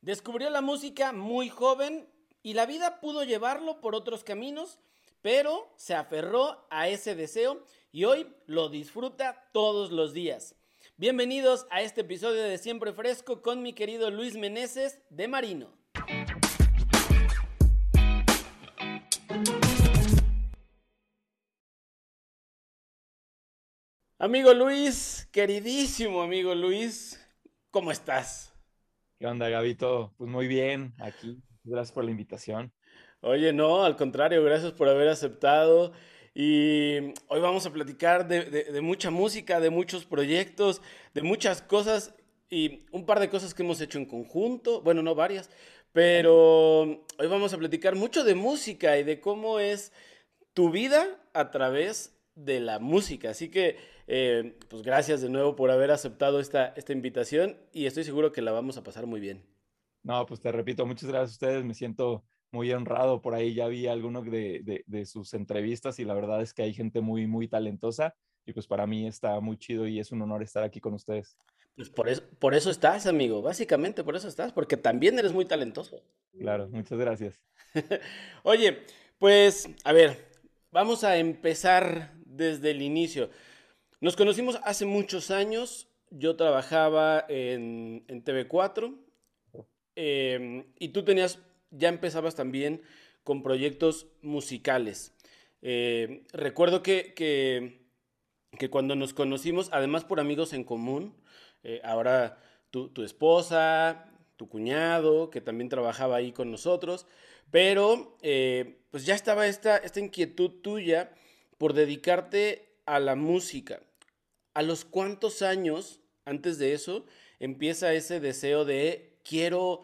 Descubrió la música muy joven y la vida pudo llevarlo por otros caminos, pero se aferró a ese deseo y hoy lo disfruta todos los días. Bienvenidos a este episodio de Siempre Fresco con mi querido Luis Meneses de Marino. Amigo Luis, queridísimo amigo Luis, ¿cómo estás? ¿Qué onda, Gabito? Pues muy bien, aquí. Gracias por la invitación. Oye, no, al contrario, gracias por haber aceptado. Y hoy vamos a platicar de, mucha música, de muchos proyectos, de muchas cosas y un par de cosas que hemos hecho en conjunto. Bueno, no varias, pero hoy vamos a platicar mucho de música y de cómo es tu vida a través de la música. Así que, eh, pues gracias de nuevo por haber aceptado esta, esta invitación y estoy seguro que la vamos a pasar muy bien. No, pues te repito, muchas gracias a ustedes. Me siento muy honrado. Por ahí ya vi algunos de, de, sus entrevistas y la verdad es que hay gente muy, muy talentosa y pues para mí está muy chido y es un honor estar aquí con ustedes. Pues por eso, por eso estás, amigo. Básicamente por eso estás, porque también eres muy talentoso. Claro, muchas gracias. Oye, pues a ver, vamos a empezar desde el inicio. Nos conocimos hace muchos años. Yo trabajaba en, TV4 em, y tú tenías, ya empezabas también con proyectos musicales. Em, recuerdo que, que, cuando nos conocimos, además por amigos en común, eh, ahora tu, tu, esposa, tu cuñado, que también trabajaba ahí con nosotros, pero eh, pues ya estaba esta, esta inquietud tuya por dedicarte a la música. ¿A los cuántos años antes de eso empieza ese deseo de quiero,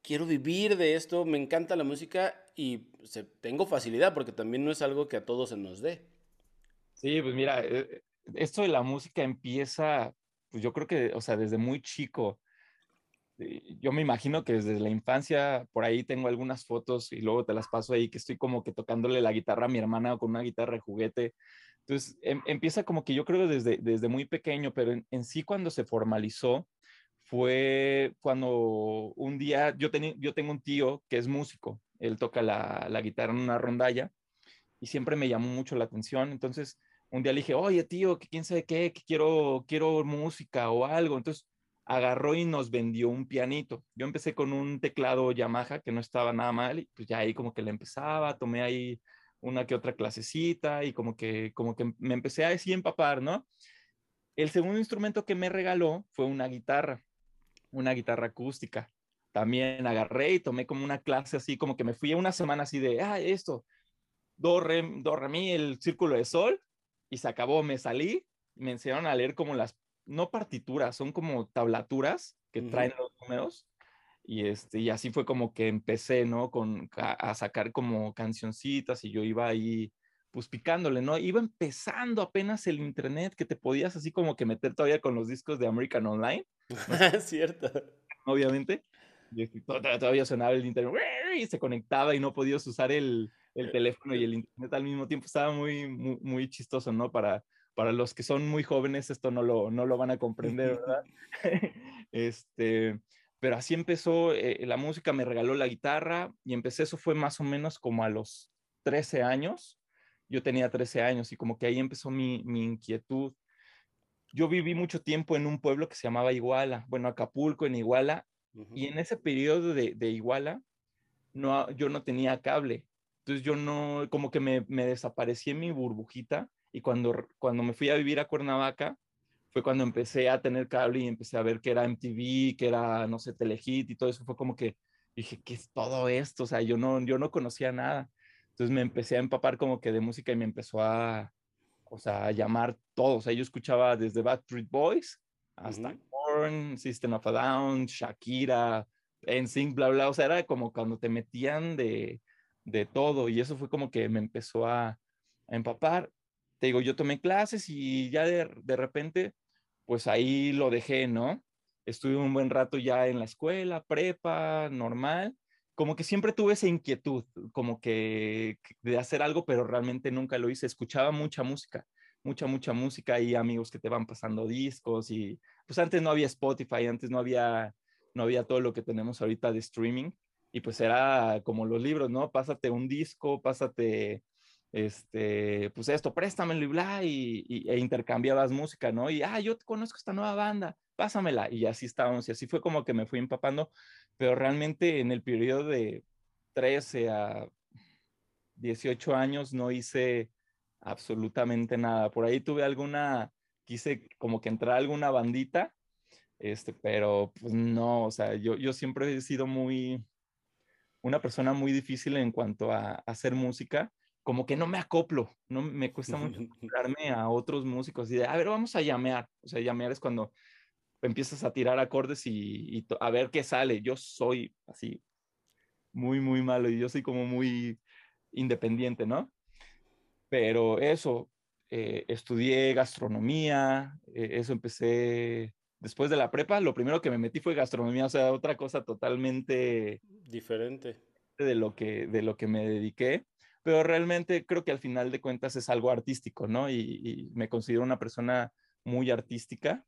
quiero vivir de esto, me encanta la música y tengo facilidad porque también no es algo que a todos se nos dé? Sí, pues mira, eh, esto de la música empieza, pues yo creo que, o sea, desde muy chico. Yo me imagino que desde la infancia, por ahí tengo algunas fotos y luego te las paso ahí, que estoy como que tocándole la guitarra a mi hermana o con una guitarra de juguete. Entonces, em, empieza como que yo creo desde, desde muy pequeño, pero en, sí cuando se formalizó fue cuando un día, yo, yo tengo un tío que es músico, él toca la, la guitarra en una rondalla y siempre me llamó mucho la atención. Entonces, un día le dije, oye tío, que quién sabe qué, que quiero, quiero música o algo. Entonces, agarró y nos vendió un pianito. Yo empecé con un teclado Yamaha que no estaba nada mal y pues ya ahí como que le empezaba, tomé ahí una que otra clasecita y como que, como que me empecé a decir empapar, ¿no? El segundo instrumento que me regaló fue una guitarra, una guitarra acústica. También agarré y tomé como una clase así, como que me fui a una semana así de, ah, esto, do, re, do, re, mi, el círculo de sol, y se acabó, me salí, me enseñaron a leer como las no partituras, son como tablaturas que traen los números. Y, este, y así fue como que empecé, ¿no? Con, a, sacar como cancioncitas y yo iba ahí, pues picándole, ¿no? Iba empezando apenas el internet, que te podías así como que meter todavía con los discos de American Online. Cierto. Obviamente. Y todavía sonaba el internet y se conectaba y no podías usar el, el teléfono y el internet al mismo tiempo. Estaba muy, muy, muy chistoso, ¿no? Para, para los que son muy jóvenes esto no lo, no lo van a comprender, ¿verdad? este, pero así empezó, eh, la música me regaló la guitarra y empecé, eso fue más o menos como a los 13 años, yo tenía 13 años y como que ahí empezó mi, mi inquietud. Yo viví mucho tiempo en un pueblo que se llamaba Iguala, bueno, Acapulco en Iguala, y en ese periodo de, de Iguala, no, yo no tenía cable, entonces yo no, como que me, me desaparecí en mi burbujita y cuando, cuando me fui a vivir a Cuernavaca, fue cuando empecé a tener cable y empecé a ver que era MTV, que era, no sé, Telehit y todo eso. Fue como que dije, ¿qué es todo esto? O sea, yo no, yo no conocía nada. Entonces me empecé a empapar como que de música y me empezó a, o sea, a llamar todo. O sea, yo escuchaba desde Backstreet Boys hasta Korn, System of a Down, Shakira, NSYNC, bla, bla. O sea, era como cuando te metían de, de todo y eso fue como que me empezó a, a empapar te digo, yo tomé clases y ya de, de repente, pues ahí lo dejé, ¿no? Estuve un buen rato ya en la escuela, prepa, normal. Como que siempre tuve esa inquietud, como que de hacer algo, pero realmente nunca lo hice. Escuchaba mucha música, mucha, mucha música y amigos que te van pasando discos y pues antes no había Spotify, antes no había no había todo lo que tenemos ahorita de streaming y pues era como los libros, ¿no? Pásate un disco, pásate, este, pues esto, préstamelo y bla, y, e intercambiabas música, ¿no? Y, ah, yo conozco esta nueva banda, pásamela. Y así estábamos, y así fue como que me fui empapando, pero realmente en el periodo de 13 a 18 años no hice absolutamente nada. Por ahí tuve alguna, quise como que entrar a alguna bandita, este, pero pues no, o sea, yo, yo siempre he sido muy, una persona muy difícil en cuanto a, hacer música, como que no me acoplo, no me cuesta mucho acoplarme a otros músicos y de, a ver, vamos a llamear. O sea, llamear es cuando empiezas a tirar acordes y, a ver qué sale. Yo soy así muy, muy malo y yo soy como muy independiente, ¿no? Pero eso, eh, estudié gastronomía, eh, eso empecé después de la prepa, lo primero que me metí fue gastronomía, o sea, otra cosa totalmente diferente de lo que, de lo que me dediqué, pero realmente creo que al final de cuentas es algo artístico, ¿no? Y, me considero una persona muy artística.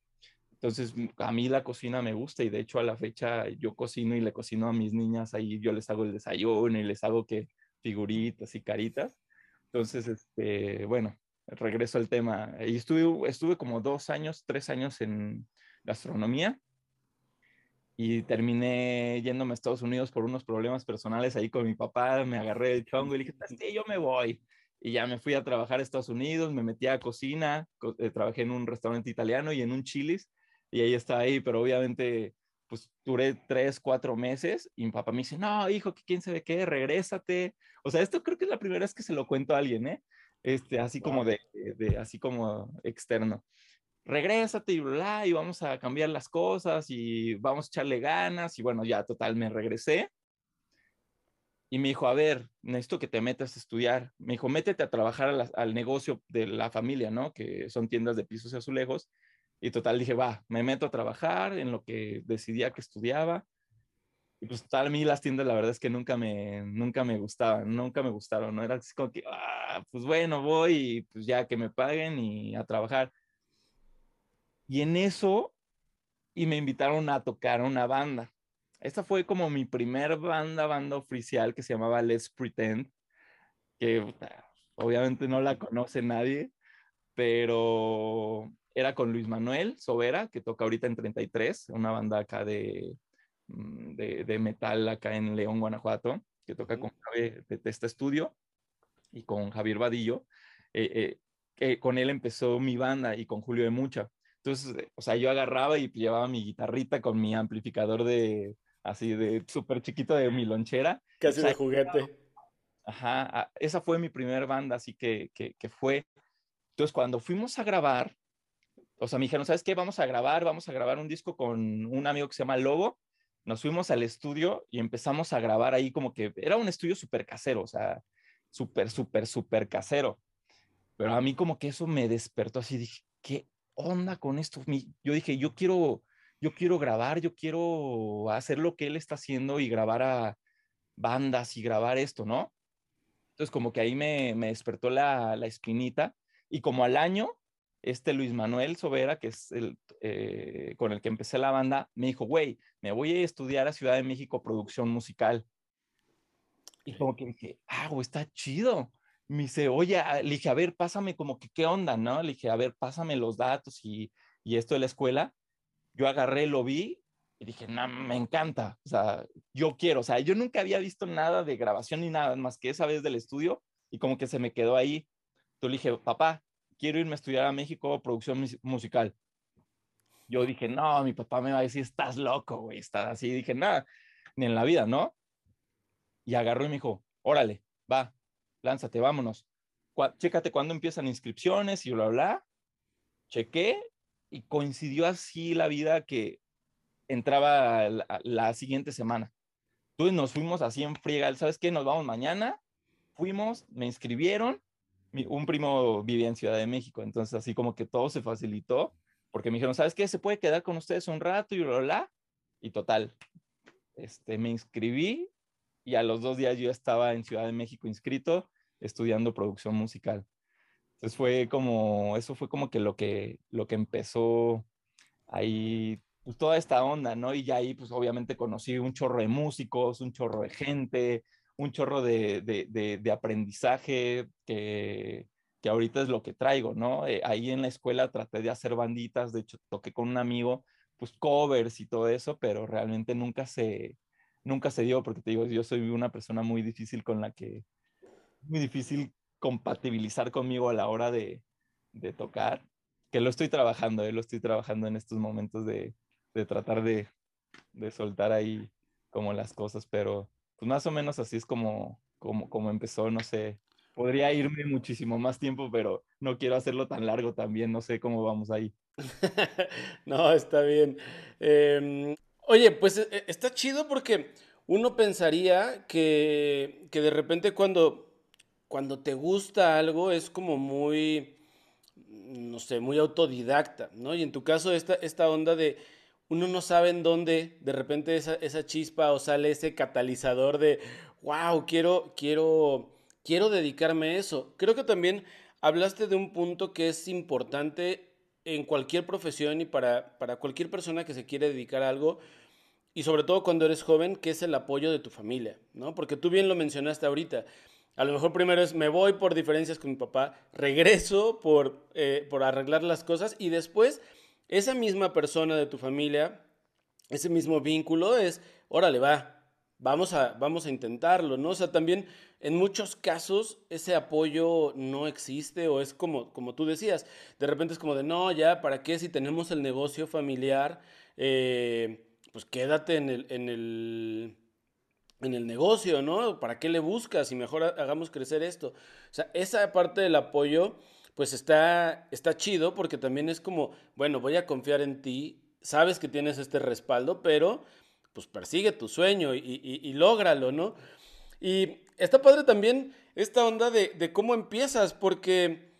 Entonces, a mí la cocina me gusta y de hecho a la fecha yo cocino y le cocino a mis niñas, ahí yo les hago el desayuno y les hago que figuritas y caritas. Entonces, este, bueno, regreso al tema. Y estuve, estuve como dos años, tres años en, gastronomía y terminé yéndome a Estados Unidos por unos problemas personales ahí con mi papá, me agarré el chongo y le dije, sí, yo me voy. Y ya me fui a trabajar a Estados Unidos, me metí a cocina, eh, trabajé en un restaurante italiano y en un chilis, y ahí está ahí, pero obviamente pues duré tres, cuatro meses y mi papá me dice, no, hijo, que quién sabe qué, regrésate. O sea, esto creo que es la primera vez que se lo cuento a alguien, ¿eh? Este, así como de, de, así como externo regrésate y bla, y vamos a cambiar las cosas y vamos a echarle ganas. Y bueno, ya total, me regresé. Y me dijo, a ver, necesito que te metas a estudiar. Me dijo, métete a trabajar al negocio de la familia, ¿no? Que son tiendas de pisos y azulejos. Y total, dije, va, me meto a trabajar en lo que decidía que estudiaba. Y pues tal, a mí las tiendas la verdad es que nunca me, nunca me gustaban, nunca me gustaron, ¿no? Era así como que, ah, pues bueno, voy y pues ya que me paguen y a trabajar. Y en eso, y me invitaron a tocar una banda. Esta fue como mi primer banda, banda oficial que se llamaba Let's Pretend, que obviamente no la conoce nadie, pero era con Luis Manuel Sobera, que toca ahorita en 33, una banda acá de, mm, de, metal acá en León, Guanajuato, que toca con Javier de Testa Estudio y con Javier Vadillo. Eh, eh, con él empezó mi banda y con Julio de Mucha. Entonces, eh, o sea, yo agarraba y llevaba mi guitarrita con mi amplificador de, así, de súper chiquito de mi lonchera. Casi de juguete. Ajá, esa fue mi primer banda, así que, que, que fue. Entonces, cuando fuimos a grabar, o sea, me dijeron, ¿sabes qué? Vamos a grabar, vamos a grabar un disco con un amigo que se llama Lobo. Nos fuimos al estudio y empezamos a grabar ahí como que era un estudio súper casero, o sea, súper, súper, súper casero. Pero a mí como que eso me despertó así, dije, ¿qué onda con esto? Yo dije, yo quiero, yo quiero grabar, yo quiero hacer lo que él está haciendo y grabar a bandas y grabar esto, ¿no? Entonces como que ahí me, despertó la, espinita y como al año, este Luis Manuel Sobera, que es el eh, con el que empecé la banda, me dijo, güey, me voy a estudiar a Ciudad de México producción musical. Y como que dije, ah, güey, está chido me dice, oye, ah", le dije, a ver, pásame como que qué onda, ¿no? Le dije, a ver, pásame los datos y, y esto de la escuela. Yo agarré, lo vi y dije, no, me encanta, o sea, yo quiero, o sea, yo nunca había visto nada de grabación ni nada más que esa vez del estudio y como que se me quedó ahí. Entonces le dije, papá, quiero irme a estudiar a México producción musical. Yo dije, no, mi papá me va a decir, estás loco, güey, estás así. Dije, nada, ni en la vida, ¿no? Y agarró y me dijo, órale, va, lánzate, vámonos. chécate cuándo empiezan inscripciones y bla, bla. Chequé y coincidió así la vida que entraba la, siguiente semana. Entonces nos fuimos así en friega, ¿sabes qué? Nos vamos mañana. Fuimos, me inscribieron. un primo vivía en Ciudad de México, entonces así como que todo se facilitó, porque me dijeron, ¿sabes qué? Se puede quedar con ustedes un rato y bla, bla. Y total, este, me inscribí y a los dos días yo estaba en Ciudad de México inscrito estudiando producción musical. Entonces fue como, eso fue como que lo que, lo que empezó ahí pues toda esta onda, ¿no? Y ya ahí pues obviamente conocí un chorro de músicos, un chorro de gente, un chorro de, de, de, aprendizaje que, que, ahorita es lo que traigo, ¿no? Eh, ahí en la escuela traté de hacer banditas, de hecho toqué con un amigo, pues covers y todo eso, pero realmente nunca se, nunca se dio, porque te digo, yo soy una persona muy difícil con la que, muy difícil compatibilizar conmigo a la hora de, de tocar, que lo estoy trabajando, eh, lo estoy trabajando en estos momentos de, de tratar de, de soltar ahí como las cosas, pero pues más o menos así es como, como, como empezó, no sé. Podría irme muchísimo más tiempo, pero no quiero hacerlo tan largo también, no sé cómo vamos ahí. no, está bien. Em, oye, pues e, e, está chido porque uno pensaría que, que de repente cuando, cuando te gusta algo es como muy, no sé, muy autodidacta, ¿no? Y en tu caso esta, esta onda de uno no sabe en dónde de repente esa, esa chispa o sale ese catalizador de, wow, quiero, quiero, quiero dedicarme a eso. Creo que también hablaste de un punto que es importante en cualquier profesión y para, para cualquier persona que se quiere dedicar a algo, y sobre todo cuando eres joven, que es el apoyo de tu familia, ¿no? Porque tú bien lo mencionaste ahorita. A lo mejor primero es me voy por diferencias con mi papá, regreso por, eh, por arreglar las cosas y después esa misma persona de tu familia, ese mismo vínculo es, órale, va, vamos a, vamos a intentarlo, ¿no? O sea, también en muchos casos ese apoyo no existe o es como, como tú decías, de repente es como de, no, ya, ¿para qué si tenemos el negocio familiar? Eh, pues quédate en el, en el, en el negocio, ¿no? ¿Para qué le buscas? Y mejor hagamos crecer esto. O sea, esa parte del apoyo pues está, está chido porque también es como, bueno, voy a confiar en ti, sabes que tienes este respaldo, pero pues persigue tu sueño y, y, ¿no? Y está padre también esta onda de, cómo empiezas, porque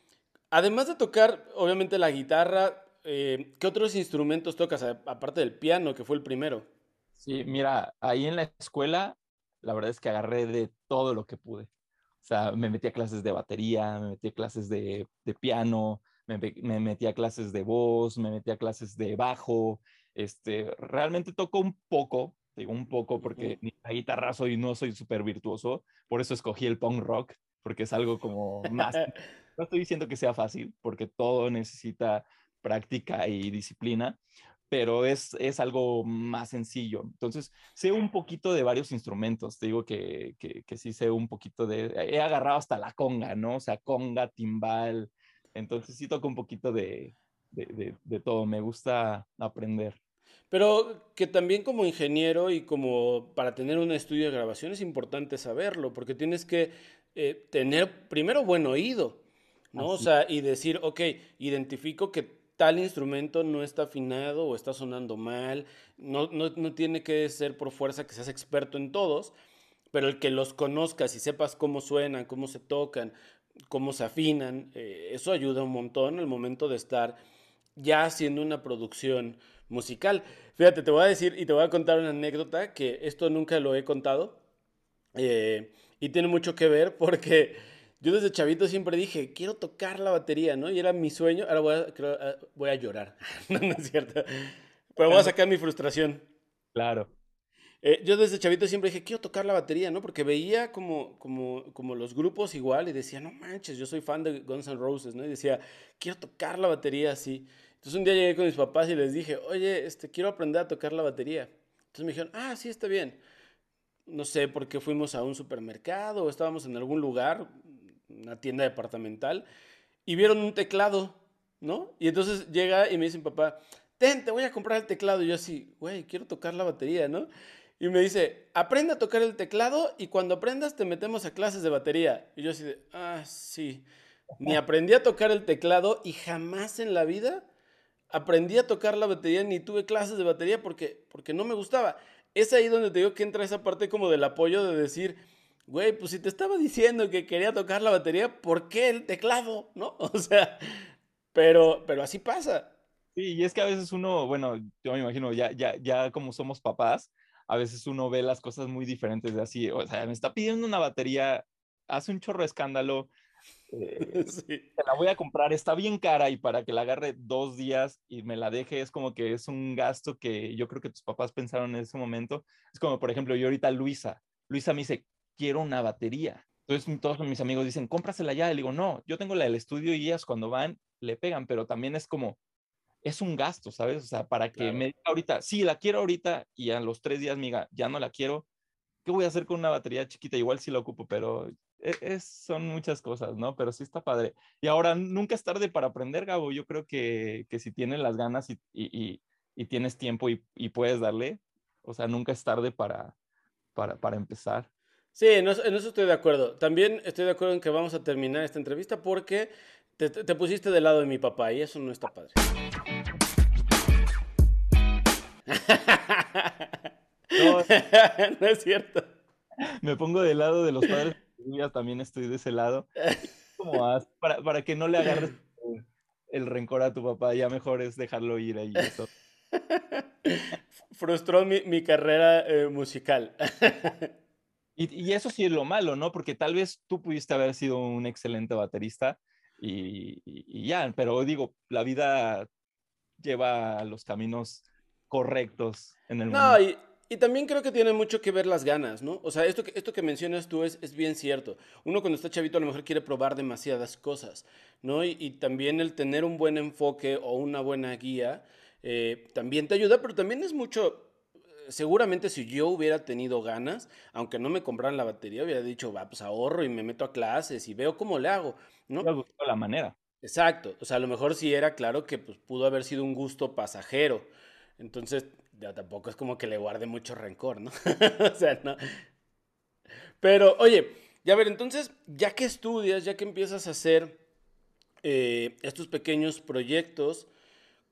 además de tocar, obviamente, la guitarra, eh, ¿qué otros instrumentos tocas, aparte del piano, que fue el primero? Sí, mira, ahí en la escuela, la verdad es que agarré de todo lo que pude. O sea, me metí a clases de batería, me metí a clases de, piano, me, me, metí a clases de voz, me metí a clases de bajo. Este, realmente toco un poco, digo un poco porque ni la guitarra soy, no soy súper virtuoso, por eso escogí el punk rock, porque es algo como más... no estoy diciendo que sea fácil, porque todo necesita práctica y disciplina, pero es, es algo más sencillo. Entonces, sé un poquito de varios instrumentos, te digo que, que, que, sí sé un poquito de, he agarrado hasta la conga, ¿no? O sea, conga, timbal, entonces sí toco un poquito de, de, de, todo, me gusta aprender. Pero que también como ingeniero y como para tener un estudio de grabación es importante saberlo, porque tienes que eh, tener primero buen oído, ¿no? O sea, y decir, ok, identifico que tal instrumento no está afinado o está sonando mal. No, no, tiene que ser por fuerza que seas experto en todos, pero el que los conozcas y sepas cómo suenan, cómo se tocan, cómo se afinan, eh, eso ayuda un montón al momento de estar ya haciendo una producción musical. Fíjate, te voy a decir y te voy a contar una anécdota que esto nunca lo he contado eh, y tiene mucho que ver porque yo desde chavito siempre dije, quiero tocar la batería, ¿no? Y era mi sueño. Ahora voy a, ah, voy a llorar. no, no es cierto. Pero voy a sacar mi frustración. Claro. Eh, yo desde chavito siempre dije, quiero tocar la batería, ¿no? Porque veía como, como, como los grupos igual y decía, no manches, yo soy fan de Guns N' Roses, ¿no? Y decía, quiero tocar la batería así. Entonces un día llegué con mis papás y les dije, oye, este, quiero aprender a tocar la batería. Entonces me dijeron, ah, sí, está bien. No sé por qué fuimos a un supermercado o estábamos en algún lugar, una tienda departamental, y vieron un teclado, ¿no? Y entonces llega y me dice mi papá, ten, te voy a comprar el teclado. Y yo así, güey, quiero tocar la batería, ¿no? Y me dice, aprende a tocar el teclado y cuando aprendas te metemos a clases de batería. Y yo así de, ah, sí. Ni aprendí a tocar el teclado y jamás en la vida aprendí a tocar la batería ni tuve clases de batería porque, porque no me gustaba. Es ahí donde te digo que entra esa parte como del apoyo de decir, güey, pues si te estaba diciendo que quería tocar la batería, ¿por qué el teclado? ¿No? O sea, pero, pero así pasa. Sí, y es que a veces uno, bueno, yo me imagino, ya, ya, ya como somos papás, a veces uno ve las cosas muy diferentes de así, o sea, me está pidiendo una batería, hace un chorro de escándalo, eh, te la voy a comprar, está bien cara y para que la agarre dos días y me la deje es como que es un gasto que yo creo que tus papás pensaron en ese momento. Es como, por ejemplo, yo ahorita Luisa, Luisa me dice, quiero una batería. Entonces todos mis amigos dicen, cómprasela ya. Le digo, no, yo tengo la del estudio y ellas cuando van le pegan, pero también es como, es un gasto, ¿sabes? O sea, para que me diga ahorita, sí, la quiero ahorita y a los tres días me diga, ya no la quiero, ¿qué voy a hacer con una batería chiquita? Igual sí la ocupo, pero e, es, son muchas cosas, ¿no? Pero sí está padre. Y ahora, nunca es tarde para aprender, Gabo. Yo creo que, que si tienes las ganas y, y, y tienes tiempo y, puedes darle, o sea, nunca es tarde para, para, para empezar. Sí, en eso, estoy de acuerdo. También estoy de acuerdo en que vamos a terminar esta entrevista porque te, te pusiste del lado de mi papá y eso no está padre. No, no es cierto. Me pongo del lado de los padres también estoy de ese lado. Como para, para, que no le agarres el rencor a tu papá, ya mejor es dejarlo ir ahí. Eso. Frustró mi, mi carrera eh, musical. y, y, eso sí es lo malo, ¿no? Porque tal vez tú pudiste haber sido un excelente baterista y, y, ya, pero digo, la vida lleva los caminos correctos en el mundo. No, y, y también creo que tiene mucho que ver las ganas, ¿no? O sea, esto que, esto que mencionas tú es, es bien cierto. Uno cuando está chavito a lo mejor quiere probar demasiadas cosas, ¿no? Y, también el tener un buen enfoque o una buena guía eh, también te ayuda, pero también es mucho... Seguramente si yo hubiera tenido ganas, aunque no me compraran la batería, hubiera dicho, va, pues ahorro y me meto a clases y veo cómo le hago, ¿no? la manera. Exacto. O sea, a lo mejor sí era claro que pues, pudo haber sido un gusto pasajero. Entonces, ya tampoco es como que le guarde mucho rencor, ¿no? o sea, no. Pero, oye, ya ver, entonces, ya que estudias, ya que empiezas a hacer eh, estos pequeños proyectos,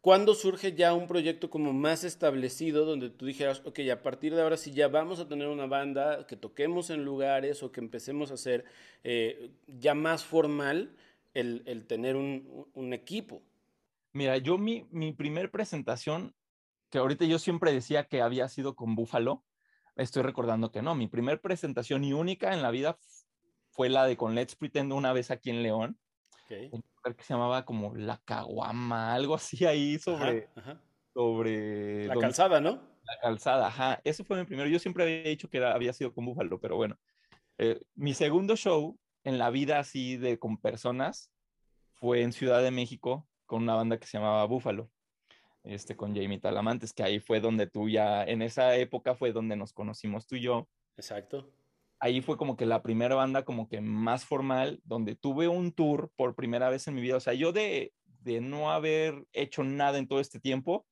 ¿cuándo surge ya un proyecto como más establecido donde tú dijeras, ok, a partir de ahora sí ya vamos a tener una banda, que toquemos en lugares o que empecemos a hacer eh, ya más formal el, tener un, un, equipo? Mira, yo mi, mi primer presentación que ahorita yo siempre decía que había sido con Búfalo, estoy recordando que no, mi primer presentación y única en la vida fue la de con Let's Pretend una vez aquí en León, okay. que se llamaba como La Caguama, algo así ahí sobre... sobre la calzada, ¿no? La calzada, ajá. Eso fue mi primero. Yo siempre había dicho que había sido con Búfalo, pero bueno. Eh, mi segundo show en la vida así de con personas fue en Ciudad de México con una banda que se llamaba Búfalo este, con Jamie Talamantes, que ahí fue donde tú ya, en esa época fue donde nos conocimos tú y yo. Exacto. Ahí fue como que la primera banda como que más formal, donde tuve un tour por primera vez en mi vida. O sea, yo de, de no haber hecho nada en todo este tiempo,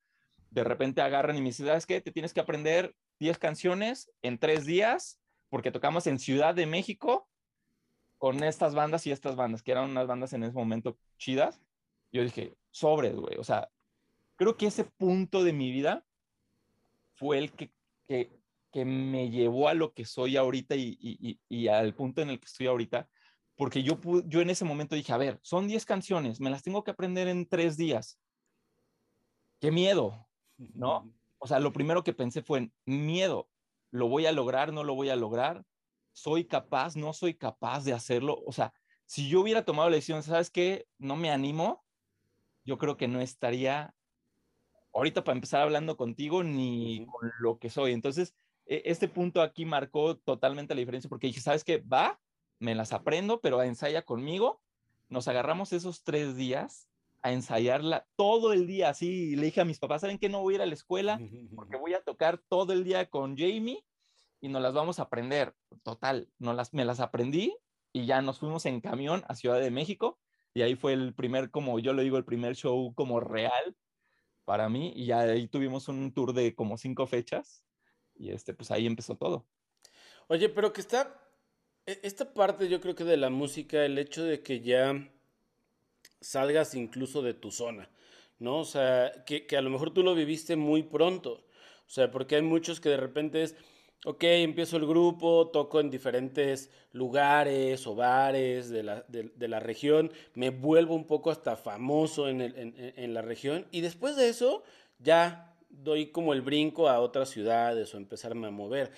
de repente agarran y me dicen, ¿sabes qué? Te tienes que aprender 10 canciones en tres días, porque tocamos en Ciudad de México con estas bandas y estas bandas, que eran unas bandas en ese momento chidas. Yo dije, sobres, güey. O sea, creo que ese punto de mi vida fue el que, que, que me llevó a lo que soy ahorita y, y, y, al punto en el que estoy ahorita, porque yo, yo en ese momento dije, a ver, son 10 canciones, me las tengo que aprender en tres días. Qué miedo, ¿no? O sea, lo primero que pensé fue miedo, ¿lo voy a lograr? ¿No lo voy a lograr? ¿Soy capaz? ¿No soy capaz de hacerlo? O sea, si yo hubiera tomado la decisión, ¿sabes qué? No me animo, yo creo que no estaría ahorita para empezar hablando contigo ni con lo que soy. Entonces, este punto aquí marcó totalmente la diferencia porque dije, ¿sabes qué? Va, me las aprendo, pero ensaya conmigo. Nos agarramos esos tres días a ensayarla todo el día, así. Le dije a mis papás, ¿saben qué? No voy a ir a la escuela porque voy a tocar todo el día con Jamie y nos las vamos a aprender. Total, no las, me las aprendí y ya nos fuimos en camión a Ciudad de México y ahí fue el primer, como yo lo digo, el primer show como real para mí y ya ahí tuvimos un tour de como cinco fechas y este, pues ahí empezó todo. Oye, pero que está, e, esta parte yo creo que de la música, el hecho de que ya salgas incluso de tu zona, ¿no? O sea, que, que a lo mejor tú lo viviste muy pronto, o sea, porque hay muchos que de repente es ok, empiezo el grupo, toco en diferentes lugares o bares de la, de, la región, me vuelvo un poco hasta famoso en, en, la región y después de eso ya doy como el brinco a otras ciudades o empezarme a mover.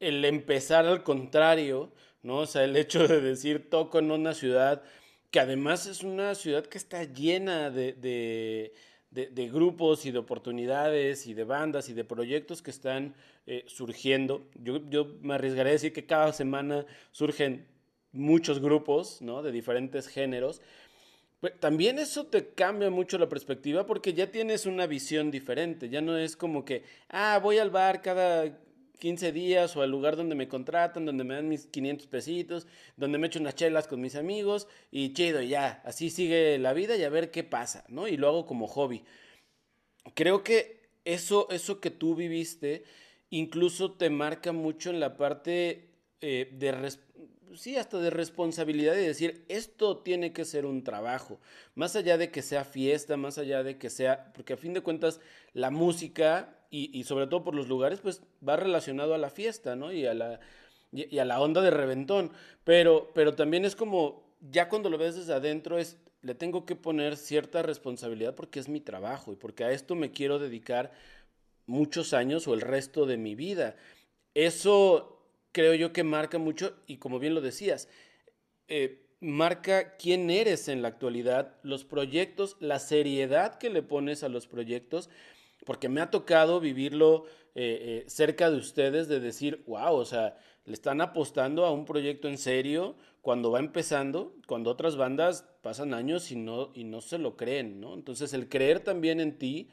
el empezar al contrario, ¿no? O sea, el hecho de decir toco en una ciudad que además es una ciudad que está llena de, de, grupos y de oportunidades y de bandas y de proyectos que están eh, surgiendo. Yo, yo, me arriesgaré a decir que cada semana surgen muchos grupos, ¿no? De diferentes géneros. Pues, también eso te cambia mucho la perspectiva porque ya tienes una visión diferente, ya no es como que, ah, voy al bar cada 15 días o al lugar donde me contratan, donde me dan mis 500 pesitos, donde me echo unas chelas con mis amigos y chido, ya, así sigue la vida y a ver qué pasa, ¿no? Y lo hago como hobby. Creo que eso, eso que tú viviste incluso te marca mucho en la parte eh, de, sí, hasta de responsabilidad y decir, esto tiene que ser un trabajo, más allá de que sea fiesta, más allá de que sea, porque a fin de cuentas la música y, sobre todo por los lugares, pues va relacionado a la fiesta, ¿no? Y a la, y, a la onda de reventón. Pero, pero también es como, ya cuando lo ves desde adentro, es, le tengo que poner cierta responsabilidad porque es mi trabajo y porque a esto me quiero dedicar muchos años o el resto de mi vida. Eso creo yo que marca mucho y como bien lo decías, eh, marca quién eres en la actualidad, los proyectos, la seriedad que le pones a los proyectos porque me ha tocado vivirlo eh, eh, cerca de ustedes, de decir, wow, o sea, le están apostando a un proyecto en serio cuando va empezando, cuando otras bandas pasan años y no, y no se lo creen, ¿no? Entonces el creer también en ti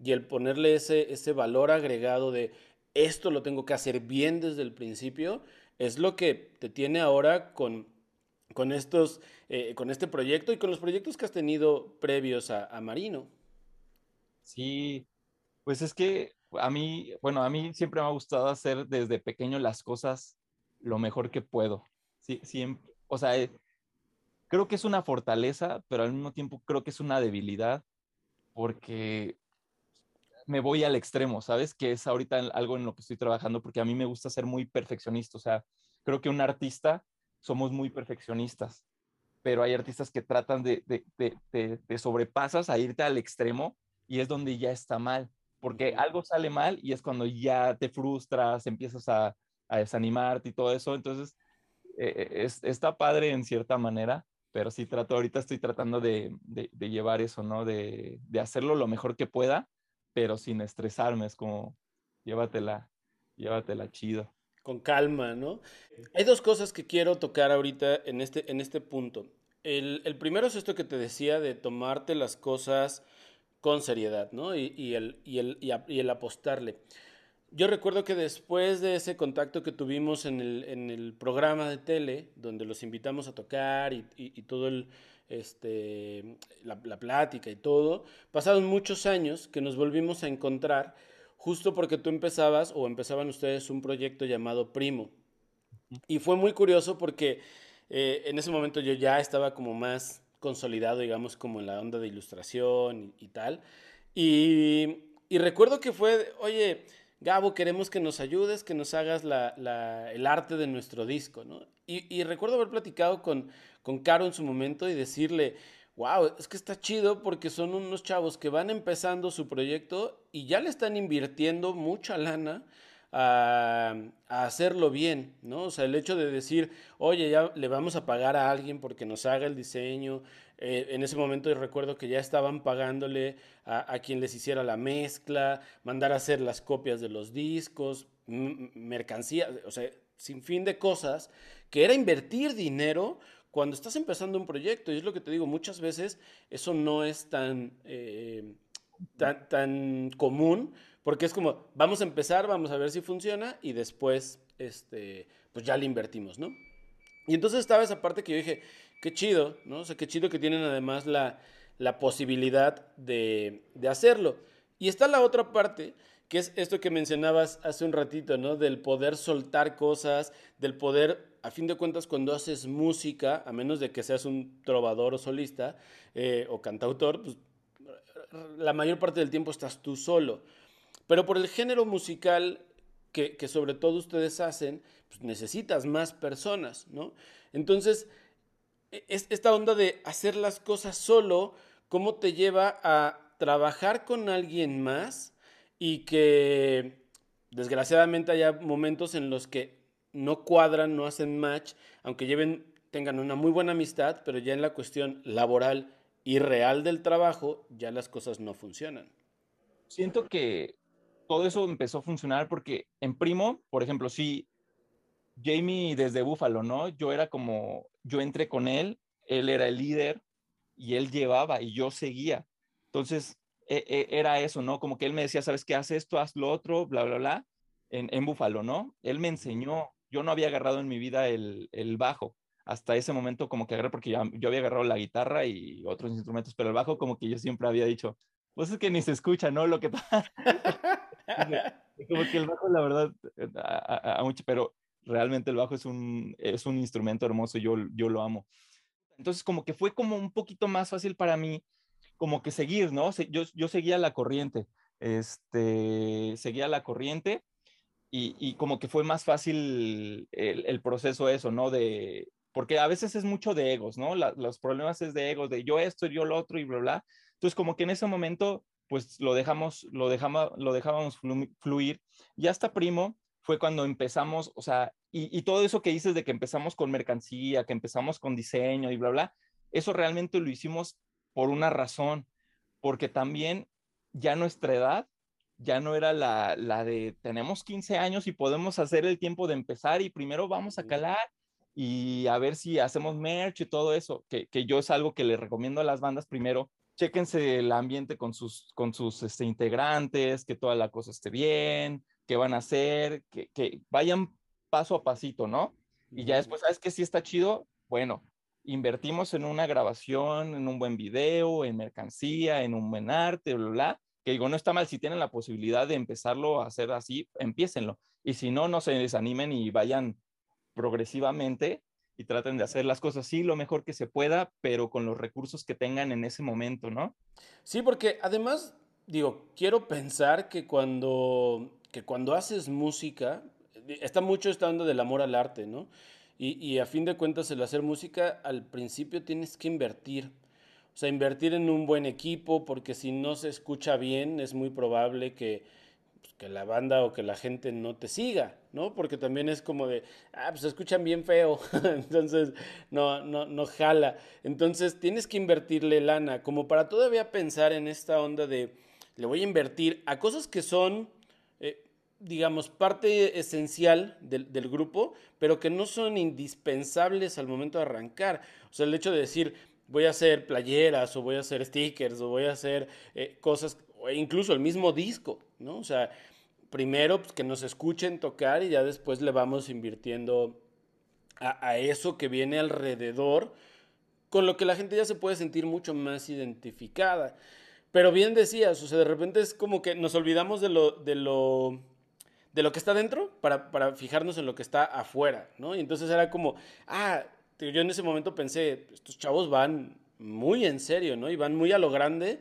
y el ponerle ese, ese valor agregado de esto lo tengo que hacer bien desde el principio, es lo que te tiene ahora con, con, estos, eh, con este proyecto y con los proyectos que has tenido previos a, a Marino. Sí, pues es que a mí, bueno, a mí siempre me ha gustado hacer desde pequeño las cosas lo mejor que puedo. Sí, siempre, o sea, eh, creo que es una fortaleza, pero al mismo tiempo creo que es una debilidad porque me voy al extremo, ¿sabes? Que es ahorita algo en lo que estoy trabajando porque a mí me gusta ser muy perfeccionista, o sea, creo que un artista somos muy perfeccionistas, pero hay artistas que tratan de, de, de, de sobrepasas a irte al extremo y es donde ya está mal porque algo sale mal y es cuando ya te frustras, empiezas a, desanimarte y todo eso. Entonces, eh, es, está padre en cierta manera, pero sí trato, ahorita estoy tratando de, llevar eso, ¿no? De, hacerlo lo mejor que pueda, pero sin estresarme, es como, llévatela, llévatela chido. Con calma, ¿no? Hay dos cosas que quiero tocar ahorita en este, en este punto. El, el primero es esto que te decía de tomarte las cosas con seriedad, ¿no? Y, el, y, el, y, el, apostarle. Yo recuerdo que después de ese contacto que tuvimos en el, en el programa de tele, donde los invitamos a tocar y, y todo el, este, la, la, plática y todo, pasaron muchos años que nos volvimos a encontrar justo porque tú empezabas o empezaban ustedes un proyecto llamado Primo. Y fue muy curioso porque eh, en ese momento yo ya estaba como más consolidado, digamos, como en la onda de ilustración y, tal. Y, recuerdo que fue, oye, Gabo, queremos que nos ayudes, que nos hagas el arte de nuestro disco, ¿no? Y, recuerdo haber platicado con, con Caro en su momento y decirle, wow, es que está chido porque son unos chavos que van empezando su proyecto y ya le están invirtiendo mucha lana a, hacerlo bien, ¿no? O sea, el hecho de decir, oye, ya le vamos a pagar a alguien porque nos haga el diseño. Eh, en ese momento recuerdo que ya estaban pagándole a, quien les hiciera la mezcla, mandar a hacer las copias de los discos, mercancía, o sea, sin fin de cosas, que era invertir dinero cuando estás empezando un proyecto. Y es lo que te digo, muchas veces eso no es tan, eh, tan, tan común porque es como, vamos a empezar, vamos a ver si funciona y después, este, pues ya le invertimos, ¿no? Y entonces estaba esa parte que yo dije, qué chido, ¿no? O sea, qué chido que tienen además la, la posibilidad de, de hacerlo. Y está la otra parte, que es esto que mencionabas hace un ratito, ¿no? Del poder soltar cosas, del poder, a fin de cuentas, cuando haces música, a menos de que seas un trovador o solista eh, o cantautor, pues la mayor parte del tiempo estás tú solo. Pero por el género musical que, sobre todo ustedes hacen, pues necesitas más personas, ¿no? Entonces, es esta onda de hacer las cosas solo, ¿cómo te lleva a trabajar con alguien más y que desgraciadamente haya momentos en los que no cuadran, no hacen match, aunque lleven, tengan una muy buena amistad, pero ya en la cuestión laboral y real del trabajo, ya las cosas no funcionan. Siento que todo eso empezó a funcionar porque en Primo, por ejemplo, sí, Jamie desde Búfalo, ¿no? Yo era como, yo entré con él, él era el líder y él llevaba y yo seguía. Entonces, e, e, era eso, ¿no? Como que él me decía, ¿sabes qué? Haz esto, haz lo otro, bla, bla, bla, en, en Búfalo, ¿no? Él me enseñó, yo no había agarrado en mi vida el, el bajo. Hasta ese momento como que agarré porque yo había agarrado la guitarra y otros instrumentos, pero el bajo como que yo siempre había dicho, pues es que ni se escucha, ¿no? Lo que pasa. como que el bajo, la verdad, eh, a, mucho, pero realmente el bajo es un, es un instrumento hermoso, yo, yo lo amo. Entonces, como que fue como un poquito más fácil para mí, como que seguir, ¿no? Yo, yo seguía la corriente, este, seguía la corriente y, y como que fue más fácil el, el, proceso eso, ¿no? De, porque a veces es mucho de egos, ¿no? los problemas es de egos, de yo esto, yo lo otro y bla, bla. Entonces, como que en ese momento, pues lo dejamos, lo dejamos, lo dejábamos fluir. Y hasta primo fue cuando empezamos, o sea, y, y, todo eso que dices de que empezamos con mercancía, que empezamos con diseño y bla, bla, eso realmente lo hicimos por una razón, porque también ya nuestra edad ya no era la, la de tenemos 15 años y podemos hacer el tiempo de empezar y primero vamos a calar y a ver si hacemos merch y todo eso, que, que yo es algo que le recomiendo a las bandas primero, chéquense el ambiente con sus, con sus este, integrantes, que toda la cosa esté bien, qué van a hacer, que, que vayan paso a pasito, ¿no? Y ya después, ¿sabes qué? Si está chido, bueno, invertimos en una grabación, en un buen video, en mercancía, en un buen arte, bla, bla, que digo, no está mal, si tienen la posibilidad de empezarlo a hacer así, empiécenlo. Y si no, no se desanimen y vayan progresivamente y traten de hacer las cosas así lo mejor que se pueda, pero con los recursos que tengan en ese momento, ¿no? Sí, porque además, digo, quiero pensar que cuando, que cuando haces música, está mucho esta onda del amor al arte, ¿no? Y, y a fin de cuentas, el hacer música, al principio tienes que invertir. O sea, invertir en un buen equipo, porque si no se escucha bien, es muy probable que, que la banda o que la gente no te siga, ¿no? Porque también es como de, ah, pues escuchan bien feo, entonces no, no, no jala. Entonces tienes que invertirle lana, como para todavía pensar en esta onda de, le voy a invertir a cosas que son, digamos, parte esencial del, grupo, pero que no son indispensables al momento de arrancar. O sea, el hecho de decir, voy a hacer playeras o voy a hacer stickers o voy a hacer eh, cosas incluso el mismo disco, ¿no? O sea, primero pues, que nos escuchen tocar y ya después le vamos invirtiendo a, eso que viene alrededor, con lo que la gente ya se puede sentir mucho más identificada. Pero bien decías, o sea, de repente es como que nos olvidamos de lo, de lo que está dentro para, para fijarnos en lo que está afuera, ¿no? Y entonces era como, ah, yo en ese momento pensé, estos chavos van muy en serio, ¿no? Y van muy a lo grande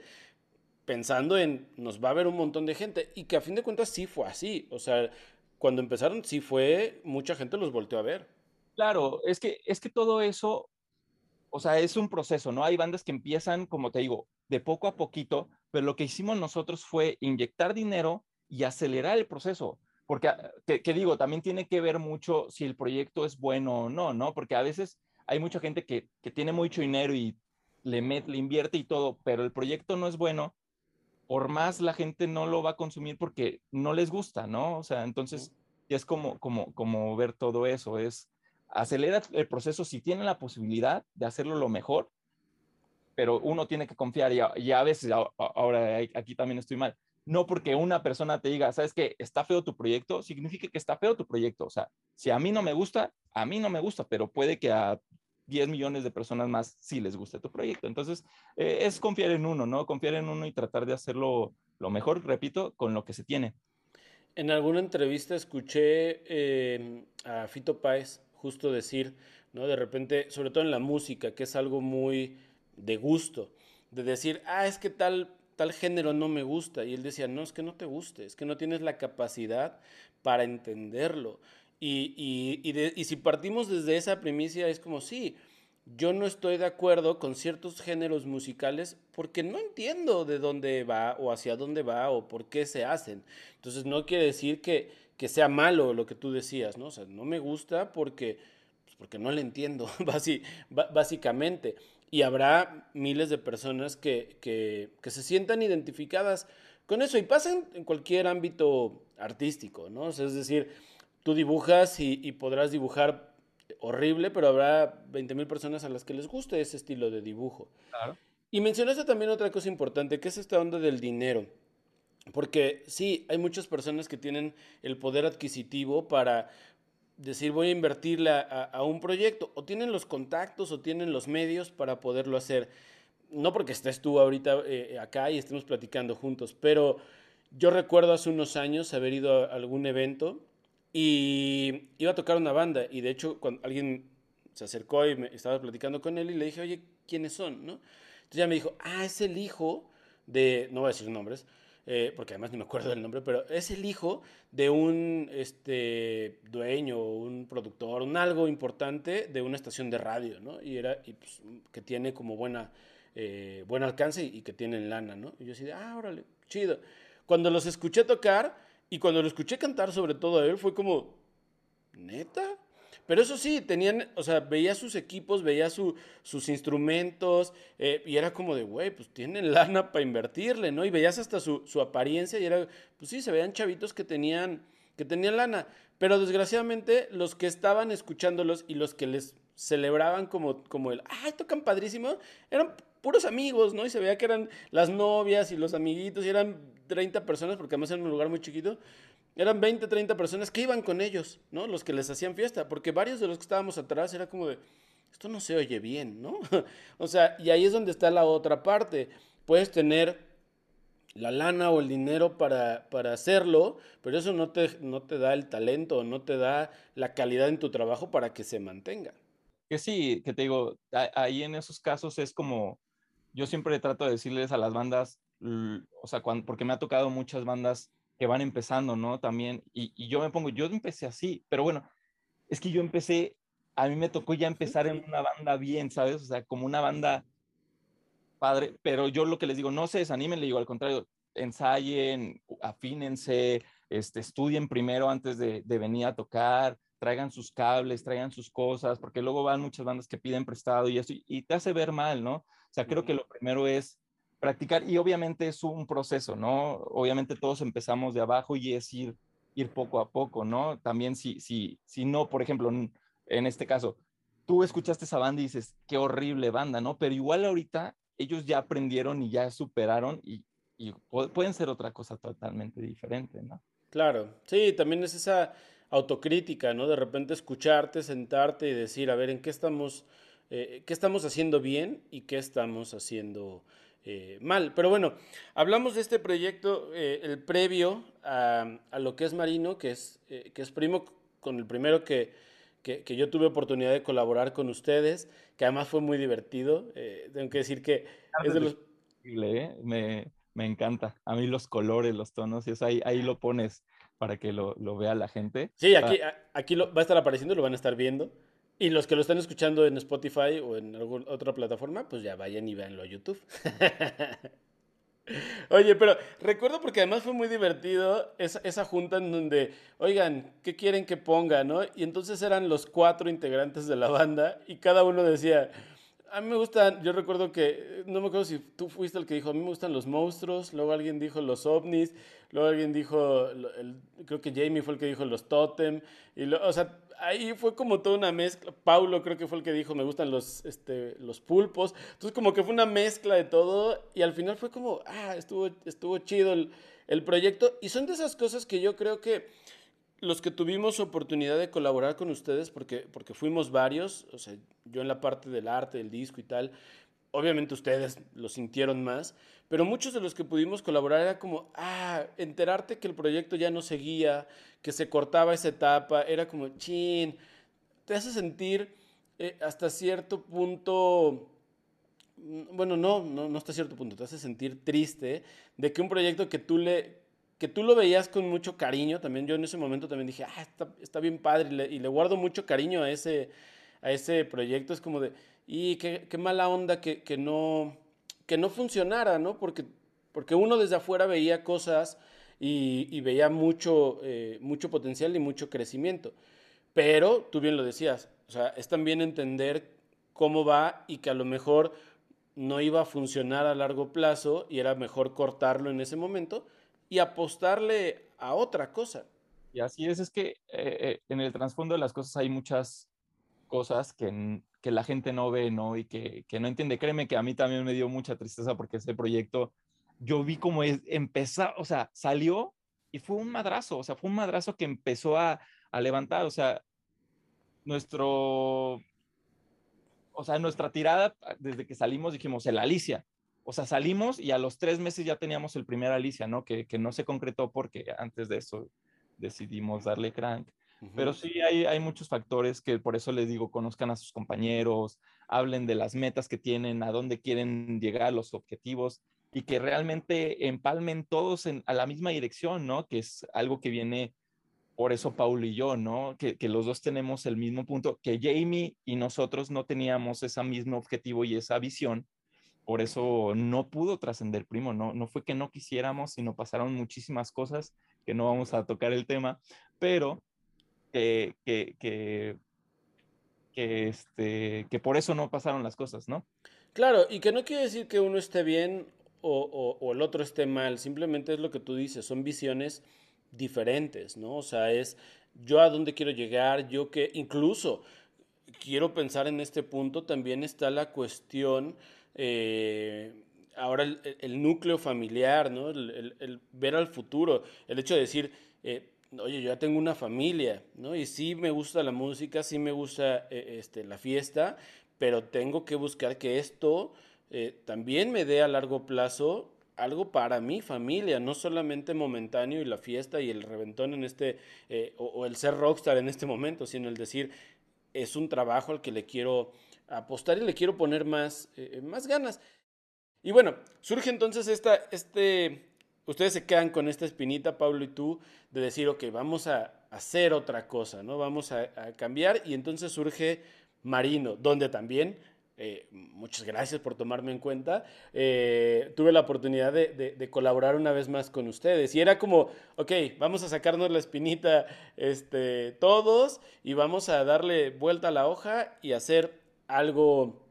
pensando en nos va a ver un montón de gente y que a fin de cuentas sí fue así. O sea, cuando empezaron sí fue, mucha gente los volteó a ver. Claro, es que, es que todo eso, o sea, es un proceso, ¿no? Hay bandas que empiezan, como te digo, de poco a poquito, pero lo que hicimos nosotros fue inyectar dinero y acelerar el proceso. Porque, ah, que, digo, también tiene que ver mucho si el proyecto es bueno o no, ¿no? Porque a veces hay mucha gente que, que tiene mucho dinero y le, met, le invierte y todo, pero el proyecto no es bueno, por más la gente no lo va a consumir porque no les gusta, ¿no? O sea, entonces es como, como, como ver todo eso, es acelerar el proceso si tienen la posibilidad de hacerlo lo mejor, pero uno tiene que confiar y a, y a veces, ahora aquí también estoy mal, no porque una persona te diga, sabes que está feo tu proyecto, significa que está feo tu proyecto. O sea, si a mí no me gusta, a mí no me gusta, pero puede que a 10 millones de personas más si les gusta tu proyecto. Entonces, eh, es confiar en uno, ¿no? Confiar en uno y tratar de hacerlo lo mejor, repito, con lo que se tiene. En alguna entrevista escuché eh, a Fito Páez justo decir, ¿no? De repente, sobre todo en la música, que es algo muy de gusto, de decir, ah, es que tal, tal género no me gusta. Y él decía, no, es que no te guste, es que no tienes la capacidad para entenderlo. Y, y, y, si partimos desde esa primicia, es como, sí, yo no estoy de acuerdo con ciertos géneros musicales porque no entiendo de dónde va o hacia dónde va o por qué se hacen. Entonces no quiere decir que, que sea malo lo que tú decías, ¿no? O sea, no me gusta porque, pues porque no le entiendo, básicamente. Y habrá miles de personas que, que, que se sientan identificadas con eso. Y pasa en, cualquier ámbito artístico, ¿no? es decir, tú dibujas y, podrás dibujar horrible, pero habrá 20 mil personas a las que les guste ese estilo de dibujo. Y mencionaste también otra cosa importante, que es esta onda del dinero. Porque sí, hay muchas personas que tienen el poder adquisitivo para decir voy a invertirle a, un proyecto, o tienen los contactos o tienen los medios para poderlo hacer no porque estés tú ahorita eh, acá y estemos platicando juntos, pero yo recuerdo hace unos años haber ido a algún evento y iba a tocar una banda y de hecho cuando alguien se acercó y me estaba platicando con él y le dije, oye, ¿quiénes son? ¿no? Entonces ya me dijo, ah, es el hijo de, no voy a decir nombres, eh, porque además ni me acuerdo del nombre, pero es el hijo de un este, dueño, un productor, un algo importante de una estación de radio, ¿no? Y era, y pues, que tiene como buena eh, buen alcance y, que tienen lana, ¿no? Y yo así de, ah, órale, chido. Cuando los escuché tocar y cuando lo escuché cantar sobre todo a él, fue como, ¿neta? Pero eso sí, tenían, o sea, veía sus equipos, veía sus instrumentos eh, y era como de, güey, pues tienen lana para invertirle, ¿no? Y veías hasta su, su, apariencia y era, pues sí, se veían chavitos que tenían, que tenían lana. Pero desgraciadamente los que estaban escuchándolos y los que les celebraban como, como el, ay, tocan padrísimo, eran puros amigos, ¿no? Y se veía que eran las novias y los amiguitos, y eran 30 personas, porque además era un lugar muy chiquito, eran 20, 30 personas que iban con ellos, ¿no? Los que les hacían fiesta, porque varios de los que estábamos atrás era como de, esto no se oye bien, ¿no? o sea, y ahí es donde está la otra parte. Puedes tener la lana o el dinero para, para hacerlo, pero eso no te, no te da el talento, no te da la calidad en tu trabajo para que se mantenga. Que sí, que te digo, ahí en esos casos es como yo siempre trato de decirles a las bandas, o sea, porque me ha tocado muchas bandas que van empezando, ¿no? También, y, yo me pongo, yo empecé así, pero bueno, es que yo empecé, a mí me tocó ya empezar en una banda bien, ¿sabes? O sea, como una banda padre, pero yo lo que les digo, no se desanimen, le digo al contrario, ensayen, afínense, este, estudien primero antes de, de venir a tocar, traigan sus cables, traigan sus cosas, porque luego van muchas bandas que piden prestado y eso, y te hace ver mal, ¿no? O sea, creo que lo primero es practicar y obviamente es un proceso, ¿no? Obviamente todos empezamos de abajo y es ir, ir poco a poco, ¿no? También si, si, si no, por ejemplo, en este caso, tú escuchaste esa banda y dices, qué horrible banda, ¿no? Pero igual ahorita ellos ya aprendieron y ya superaron y, y pueden ser otra cosa totalmente diferente, ¿no? Claro, sí, también es esa autocrítica, ¿no? De repente escucharte, sentarte y decir, a ver, ¿en qué estamos eh, qué estamos haciendo bien y qué estamos haciendo eh, mal. Pero bueno, hablamos de este proyecto, eh, el previo a, lo que es Marino, que es, que es primo con el primero que, que, yo tuve oportunidad de colaborar con ustedes, que además fue muy divertido. tengo que decir que es de los... Me, me, encanta. A mí los colores, los tonos, y eso ahí, ahí lo pones para que lo, lo vea la gente. Sí, aquí, aquí lo, va a estar apareciendo, lo van a estar viendo. Y los que lo están escuchando en Spotify o en alguna otra plataforma, pues ya vayan y véanlo a YouTube. Oye, pero recuerdo porque además fue muy divertido esa, junta en donde, oigan, ¿qué quieren que ponga, no? Y entonces eran los cuatro integrantes de la banda y cada uno decía, a mí me gustan, yo recuerdo que, no me acuerdo si tú fuiste el que dijo, a mí me gustan los monstruos, luego alguien dijo los ovnis, luego alguien dijo, creo que Jamie fue el que dijo los totem, o sea, ahí fue como toda una mezcla. Paulo creo que fue el que dijo, me gustan los, este, los pulpos. Entonces como que fue una mezcla de todo y al final fue como, ah, estuvo, estuvo chido el, el proyecto. Y son de esas cosas que yo creo que los que tuvimos oportunidad de colaborar con ustedes, porque, porque fuimos varios, o sea, yo en la parte del arte, del disco y tal, obviamente ustedes lo sintieron más, pero muchos de los que pudimos colaborar era como, ah, enterarte que el proyecto ya no seguía, que se cortaba esa etapa, era como, chin, te hace sentir eh, hasta cierto punto, mm, bueno, no, no, no hasta cierto punto, te hace sentir triste de que un proyecto que tú le que tú lo veías con mucho cariño, también yo en ese momento también dije, ah, está, bien padre, y le, y le, guardo mucho cariño a ese, a ese proyecto, es como de, y qué, qué mala onda que, que, no, que no funcionara, ¿no? Porque, porque uno desde afuera veía cosas y, veía mucho, eh, mucho potencial y mucho crecimiento. Pero tú bien lo decías, o sea, es también entender cómo va y que a lo mejor no iba a funcionar a largo plazo y era mejor cortarlo en ese momento y apostarle a otra cosa. Y así es, es que eh, eh, en el trasfondo de las cosas hay muchas cosas que, que la gente no ve, ¿no? Y que, que, no entiende. Créeme que a mí también me dio mucha tristeza porque ese proyecto, yo vi como empezó, o sea, salió y fue un madrazo, o sea, fue un madrazo que empezó a, a levantar, o sea, nuestro, o sea, nuestra tirada desde que salimos dijimos, el Alicia. O sea, salimos y a los tres meses ya teníamos el primer Alicia, ¿no? Que, que no se concretó porque antes de eso decidimos darle crank. Pero sí hay, hay muchos factores que por eso les digo, conozcan a sus compañeros, hablen de las metas que tienen, a dónde quieren llegar, los objetivos y que realmente empalmen todos en, a la misma dirección, ¿no? Que es algo que viene por eso Paul y yo, ¿no? Que, que, los dos tenemos el mismo punto, que Jamie y nosotros no teníamos ese mismo objetivo y esa visión, por eso no pudo trascender Primo, no, no fue que no quisiéramos, sino pasaron muchísimas cosas que no vamos a tocar el tema, pero que, que, que, que, este, que por eso no pasaron las cosas, ¿no? Claro, y que no quiere decir que uno esté bien o, el otro esté mal, simplemente es lo que tú dices, son visiones diferentes, ¿no? O sea, es yo a dónde quiero llegar, yo que incluso quiero pensar en este punto, también está la cuestión, eh, ahora el, núcleo familiar, ¿no? El, ver al futuro, el hecho de decir, eh, oye, yo ya tengo una familia, ¿no? Y sí me gusta la música, sí me gusta eh, este, la fiesta, pero tengo que buscar que esto eh, también me dé a largo plazo algo para mi familia, no solamente momentáneo y la fiesta y el reventón en este, eh, o, el ser rockstar en este momento, sino el decir, es un trabajo al que le quiero apostar y le quiero poner más, más ganas. Y bueno, surge entonces esta, este, ustedes se quedan con esta espinita, Pablo y tú, de decir, ok, vamos a hacer otra cosa, ¿no? Vamos a, cambiar y entonces surge Marino, donde también, eh, muchas gracias por tomarme en cuenta, eh, tuve la oportunidad de, colaborar una vez más con ustedes. Y era como, ok, vamos a sacarnos la espinita este, todos y vamos a darle vuelta a la hoja y hacer algo,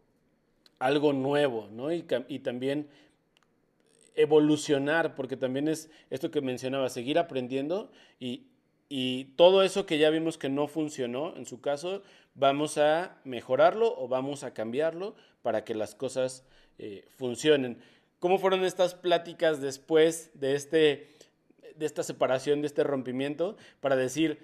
algo nuevo, ¿no? Y, y también evolucionar, porque también es esto que mencionaba, seguir aprendiendo. Y, todo eso que ya vimos que no funcionó, en su caso, vamos a mejorarlo o vamos a cambiarlo para que las cosas eh, funcionen. ¿Cómo fueron estas pláticas después de, este, de esta separación, de este rompimiento, para decir,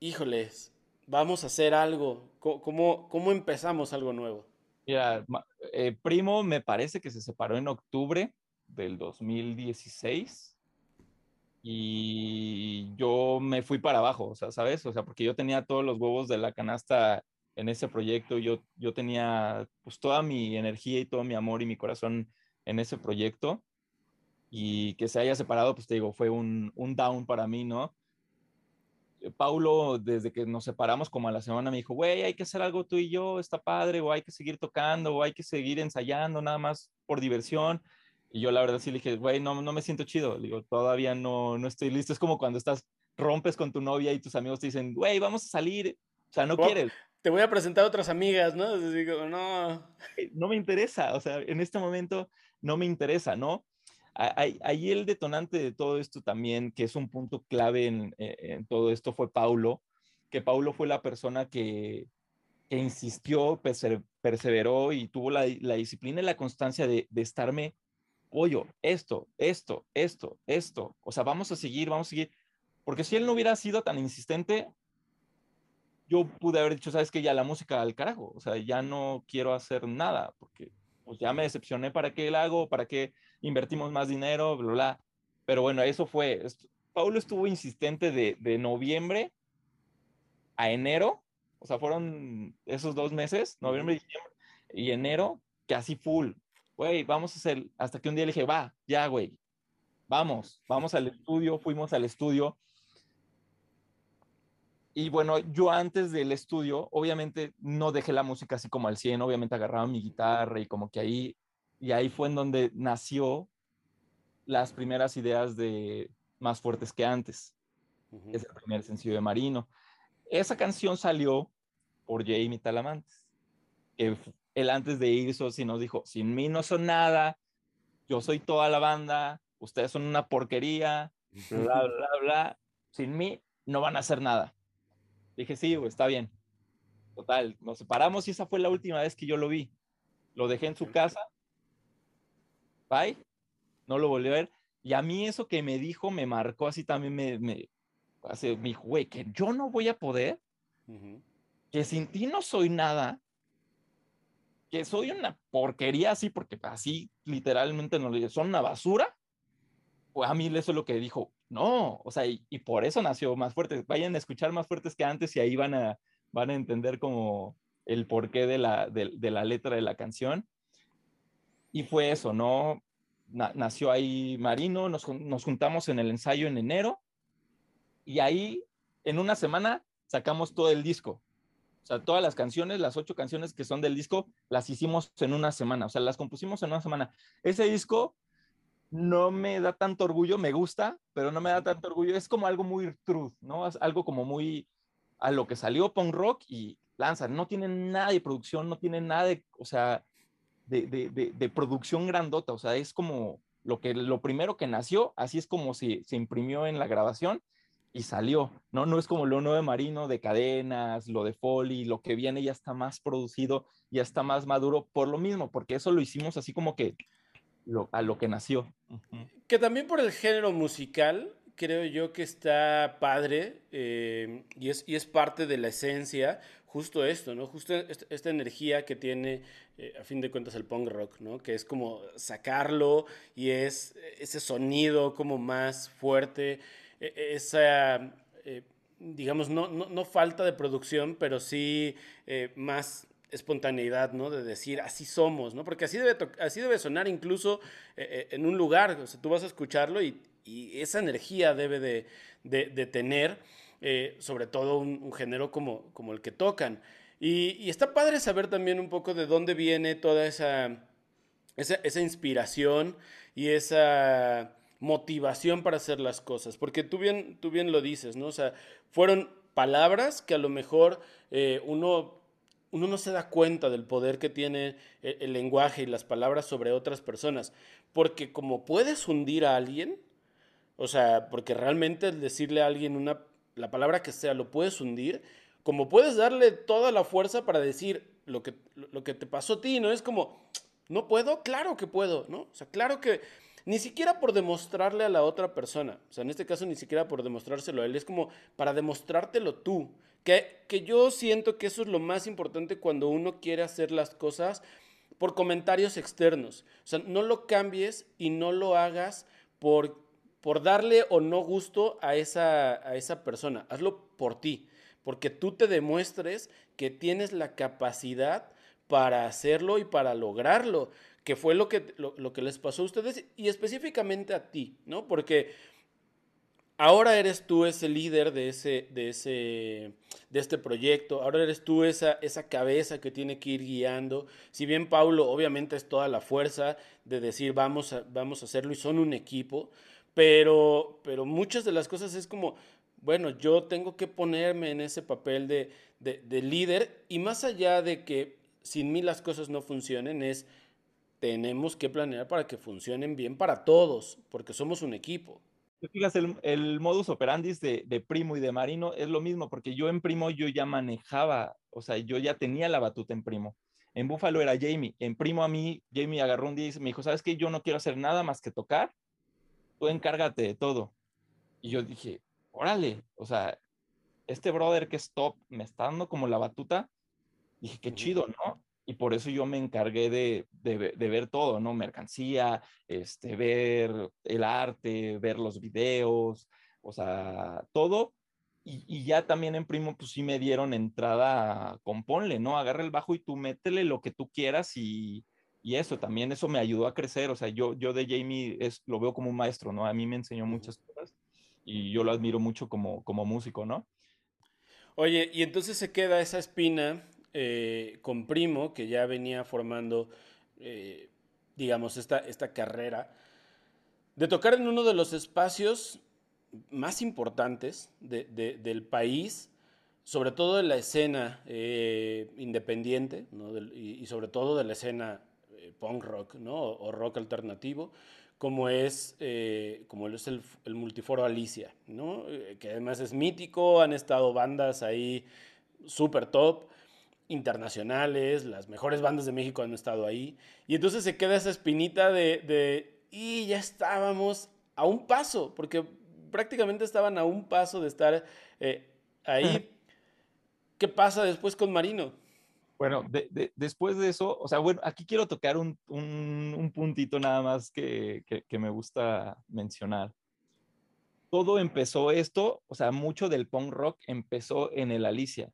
híjoles, vamos a hacer algo? ¿Cómo, cómo empezamos algo nuevo? Mira, eh, Primo me parece que se separó en octubre del 2016 y yo me fui para abajo, o sea, ¿sabes? O sea, porque yo tenía todos los huevos de la canasta en ese proyecto, yo, yo tenía pues toda mi energía y todo mi amor y mi corazón en ese proyecto y que se haya separado, pues te digo, fue un, un down para mí, ¿no? Eh, Paulo, desde que nos separamos como a la semana, me dijo, güey, hay que hacer algo tú y yo, está padre, o hay que seguir tocando, o hay que seguir ensayando, nada más por diversión. Y yo la verdad sí le dije, güey, no, no me siento chido. digo, todavía no, no estoy listo. Es como cuando estás, rompes con tu novia y tus amigos te dicen, güey, vamos a salir. O sea, no quieres. Te voy a presentar a otras amigas, ¿no? Digo, no. No me interesa. O sea, en este momento no me interesa, ¿no? Ahí el detonante de todo esto también, que es un punto clave en, eh, en todo esto, fue Paulo, que Paulo fue la persona que, que insistió, perseveró y tuvo la, la, disciplina y la constancia de, de estarme pollo, esto, esto, esto, esto. O sea, vamos a seguir, vamos a seguir. Porque si él no hubiera sido tan insistente, yo pude haber dicho, sabes que ya la música al carajo, o sea, ya no quiero hacer nada, porque pues ya me decepcioné, ¿para qué la hago? ¿Para qué invertimos más dinero? Bla, bla. Pero bueno, eso fue. Paulo estuvo insistente de, de noviembre a enero, o sea, fueron esos dos meses, noviembre, diciembre y enero, casi full güey, vamos a hacer, hasta que un día le dije, va, ya, güey, vamos, vamos al estudio, fuimos al estudio. Y bueno, yo antes del estudio, obviamente no dejé la música así como al 100, obviamente agarraba mi guitarra y como que ahí, y ahí fue en donde nació las primeras ideas de, Más Fuertes que Antes. Es el primer sencillo de Marino. Esa canción salió por Jamie Talamantes. Que él antes de irse, si nos dijo, sin mí no son nada, yo soy toda la banda, ustedes son una porquería, bla, bla, bla, sin mí no van a hacer nada. Dije, sí, está bien. Total, nos separamos y esa fue la última vez que yo lo vi. Lo dejé en su casa. Bye. No lo volví a ver. Y a mí eso que me dijo me marcó así también, me, me, hace, me dijo, güey, que yo no voy a poder, que sin ti no soy nada, que soy una porquería así, porque así literalmente no le son una basura. Pues a mí eso es lo que dijo, no, o sea, y, por eso nació Más Fuerte. Vayan a escuchar Más Fuertes que antes y ahí van a, van a entender como el porqué de la, de, la letra de la canción. Y fue eso, ¿no? nació ahí Marino, nos, nos juntamos en el ensayo en enero y ahí en una semana sacamos todo el disco. O sea, todas las canciones, las ocho canciones que son del disco, las hicimos en una semana. O sea, las compusimos en una semana. Ese disco no me da tanto orgullo, me gusta, pero no me da tanto orgullo. Es como algo muy truth, ¿no? Es algo como muy a lo que salió punk rock y lanza. No tiene nada de producción, no tiene nada de, o sea, de, de, de, producción grandota. O sea, es como lo, que, lo primero que nació, así es como se, se imprimió en la grabación y salió, ¿no? No es como lo nuevo de Marino, de cadenas, lo de Foley, lo que viene ya está más producido, ya está más maduro por lo mismo, porque eso lo hicimos así como que a lo que nació. Que también por el género musical, creo yo que está padre eh, y, es, y es parte de la esencia, justo esto, ¿no? Justo esta, energía que tiene, eh, a fin de cuentas, el punk rock, ¿no? Que es como sacarlo y es ese sonido como más fuerte, esa, eh, digamos, no, no, falta de producción, pero sí más espontaneidad, ¿no? De decir, así somos, ¿no? Porque así debe, así debe sonar incluso eh, eh, en un lugar, o sea, tú vas a escucharlo y, esa energía debe de, tener, eh, sobre todo un, género como, como el que tocan. Y, está padre saber también un poco de dónde viene toda esa, esa, inspiración y esa motivación para hacer las cosas, porque tú bien, tú bien lo dices, ¿no? O sea, fueron palabras que a lo mejor uno uno no se da cuenta del poder que tiene el, lenguaje y las palabras sobre otras personas, porque como puedes hundir a alguien, o sea, porque realmente el decirle a alguien una, la palabra que sea lo puedes hundir, como puedes darle toda la fuerza para decir lo que, lo que te pasó a ti, ¿no? Es como, ¿no puedo? Claro que puedo, ¿no? O sea, claro que ni siquiera por demostrarle a la otra persona, o sea, en este caso ni siquiera por demostrárselo a él, es como para demostrártelo tú. Que, yo siento que eso es lo más importante cuando uno quiere hacer las cosas por comentarios externos. O sea, no lo cambies y no lo hagas por, por darle o no gusto a esa, a esa persona. Hazlo por ti, porque tú te demuestres que tienes la capacidad para hacerlo y para lograrlo, que fue lo que, lo, lo que les pasó a ustedes y específicamente a ti, ¿no? Porque ahora eres tú ese líder de, ese, de, ese, de este proyecto, ahora eres tú esa, esa cabeza que tiene que ir guiando. Si bien Paulo obviamente es toda la fuerza de decir vamos a, vamos a hacerlo y son un equipo, pero, pero muchas de las cosas es como, bueno, yo tengo que ponerme en ese papel de, de líder y más allá de que sin mí las cosas no funcionen, es tenemos que planear para que funcionen bien para todos, porque somos un equipo fijas, el, el, modus operandi de, de, Primo y de Marino es lo mismo, porque yo en Primo yo ya manejaba, o sea, yo ya tenía la batuta en Primo. En Búfalo era Jamie, en Primo a mí, Jamie agarró un día me dijo, ¿sabes qué? Yo no quiero hacer nada más que tocar, tú encárgate de todo. Y yo dije, órale, o sea, este brother que es top me está dando como la batuta. Dije, qué chido, ¿no? y por eso yo me encargué de, de, ver todo, ¿no? Mercancía, este, ver el arte, ver los videos, o sea, todo. Y, y, ya también en Primo, pues sí me dieron entrada, componle, ¿no? Agarra el bajo y tú métele lo que tú quieras y, y eso también, eso me ayudó a crecer. O sea, yo, yo de Jamie es, lo veo como un maestro, ¿no? A mí me enseñó muchas cosas y yo lo admiro mucho como, como músico, ¿no? Oye, y entonces se queda esa espina eh, con Primo, que ya venía formando, eh, digamos, esta, esta carrera, de tocar en uno de los espacios más importantes del país, sobre todo de la escena eh, independiente y, sobre todo de la escena eh, punk rock ¿no? o, rock alternativo, como es, como es el, Multiforo Alicia, que además es mítico, han estado bandas ahí súper top internacionales, las mejores bandas de México han estado ahí, y entonces se queda esa espinita de, de y ya estábamos a un paso, porque prácticamente estaban a un paso de estar eh, ahí. ¿Qué pasa después con Marino? Bueno, después de eso, o sea, bueno, aquí quiero tocar un, puntito nada más que, que, me gusta mencionar. Todo empezó esto, o sea, mucho del punk rock empezó en el Alicia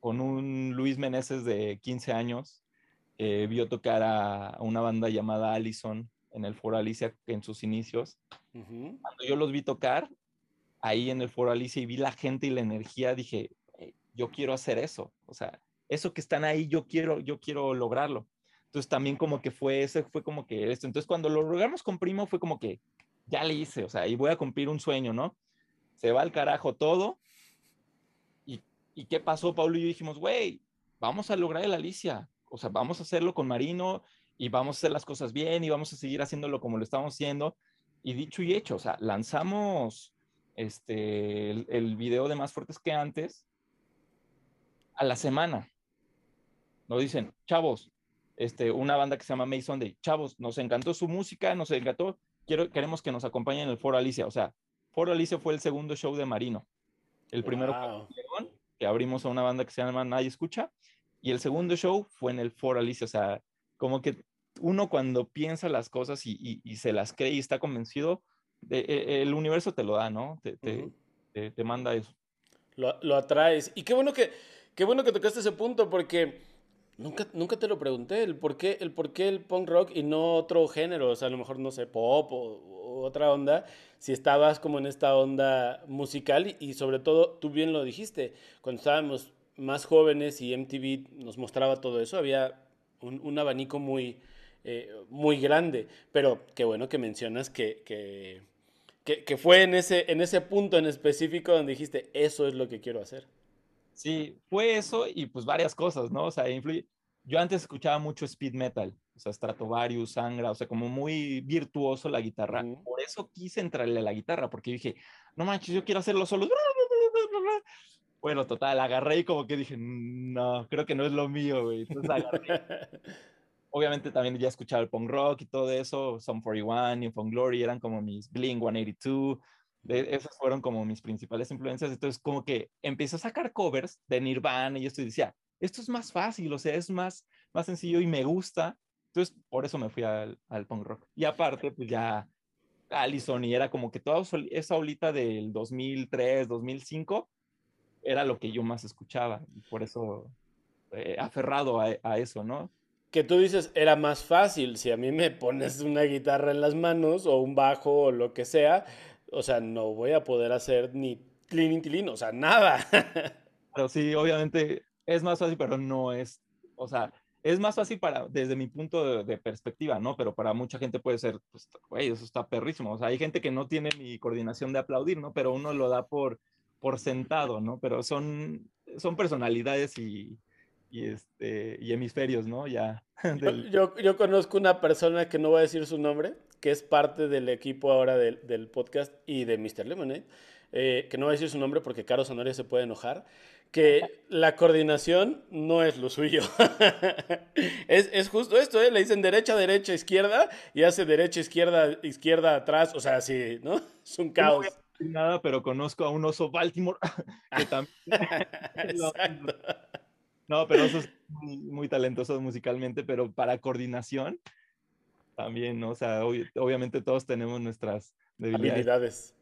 con un Luis Meneses de 15 años, vio tocar a, una banda llamada Allison en el Foro Alicia en sus inicios. Cuando yo los vi tocar ahí en el Foro Alicia y vi la gente y la energía, dije, yo quiero hacer eso. O sea, eso que están ahí, yo quiero, yo quiero lograrlo. Entonces también como que fue, ese fue como que esto. Entonces cuando lo logramos con Primo fue como que ya le hice, o sea, y voy a cumplir un sueño, ¿no? Se va al carajo todo ¿Y qué pasó, Pablo y yo dijimos, güey, vamos a lograr el Alicia, o sea, vamos a hacerlo con Marino y vamos a hacer las cosas bien y vamos a seguir haciéndolo como lo estamos haciendo. Y dicho y hecho, o sea, lanzamos este, el, video de Más Fuertes que antes a la semana. Nos dicen, chavos, este, una banda que se llama Mason Day, chavos, nos encantó su música, nos encantó, quiero, queremos que nos acompañen en el Foro Alicia. O sea, Foro Alicia fue el segundo show de Marino. El primero que abrimos a una banda que se llama Nadie Escucha, y el segundo show fue en el Foro Alicia, o sea, como que uno cuando piensa las cosas y, se las cree y está convencido, de, e, el universo te lo da, ¿no? Te, te, manda eso. Lo, atraes. Y qué bueno que, qué bueno que tocaste ese punto, porque nunca, nunca te lo pregunté, el por, qué, el por qué el punk rock y no otro género, o sea, a lo mejor, no sé, pop o otra onda si estabas como en esta onda musical y, sobre todo, tú bien lo dijiste, cuando estábamos más jóvenes y MTV nos mostraba todo eso, había un, abanico muy, eh, muy grande, pero qué bueno que mencionas que, que, fue en ese, en ese punto en específico donde dijiste, eso es lo que quiero hacer. Sí, fue eso y pues varias cosas, ¿no? O sea, influye. Yo antes escuchaba mucho speed metal, o sea, Stratovarius, Sangra, o sea, como muy virtuoso la guitarra. Por eso quise entrarle a la guitarra, porque dije, no manches, yo quiero hacerlo solo. Bueno, total, agarré y como que dije, no, creo que no es lo mío, güey. Entonces agarré. Obviamente también ya escuchaba el punk rock y todo eso, Some 41, Infant Glory, eran como mis Blink 182. Esas fueron como mis principales influencias. Entonces, como que empecé a sacar covers de Nirvana y esto y decía, esto es más fácil, o sea, es más, más sencillo y me gusta. Entonces, por eso me fui al, al punk rock. Y aparte, pues ya Allison y era como que toda esa olita del 2003, 2005 era lo que yo más escuchaba. Y por eso, eh, aferrado a, a, eso, ¿no? Que tú dices, era más fácil. Si a mí me pones una guitarra en las manos o un bajo o lo que sea, o sea, no voy a poder hacer ni tlin, o sea, nada. Pero sí, obviamente es más fácil, pero no es, o sea, es más fácil para, desde mi punto de, perspectiva, ¿no? Pero para mucha gente puede ser, pues, güey, eso está perrísimo. O sea, hay gente que no tiene ni coordinación de aplaudir, ¿no? Pero uno lo da por, por sentado, ¿no? Pero son, son personalidades y, y, este, y hemisferios, ¿no? Ya. Yo, yo, conozco una persona que no voy a decir su nombre, que es parte del equipo ahora del, del podcast y de Mr. Lemonade, eh, que no voy a decir su nombre porque Caro Sonoria se puede enojar que la coordinación no es lo suyo. es, justo esto, ¿eh? Le dicen derecha, derecha, izquierda y hace derecha, izquierda, izquierda, atrás. O sea, sí, ¿no? Es un caos. No nada, pero conozco a un oso Baltimore que también. No, pero eso es muy, talentoso musicalmente, pero para coordinación también, ¿no? O sea, obviamente todos tenemos nuestras debilidades.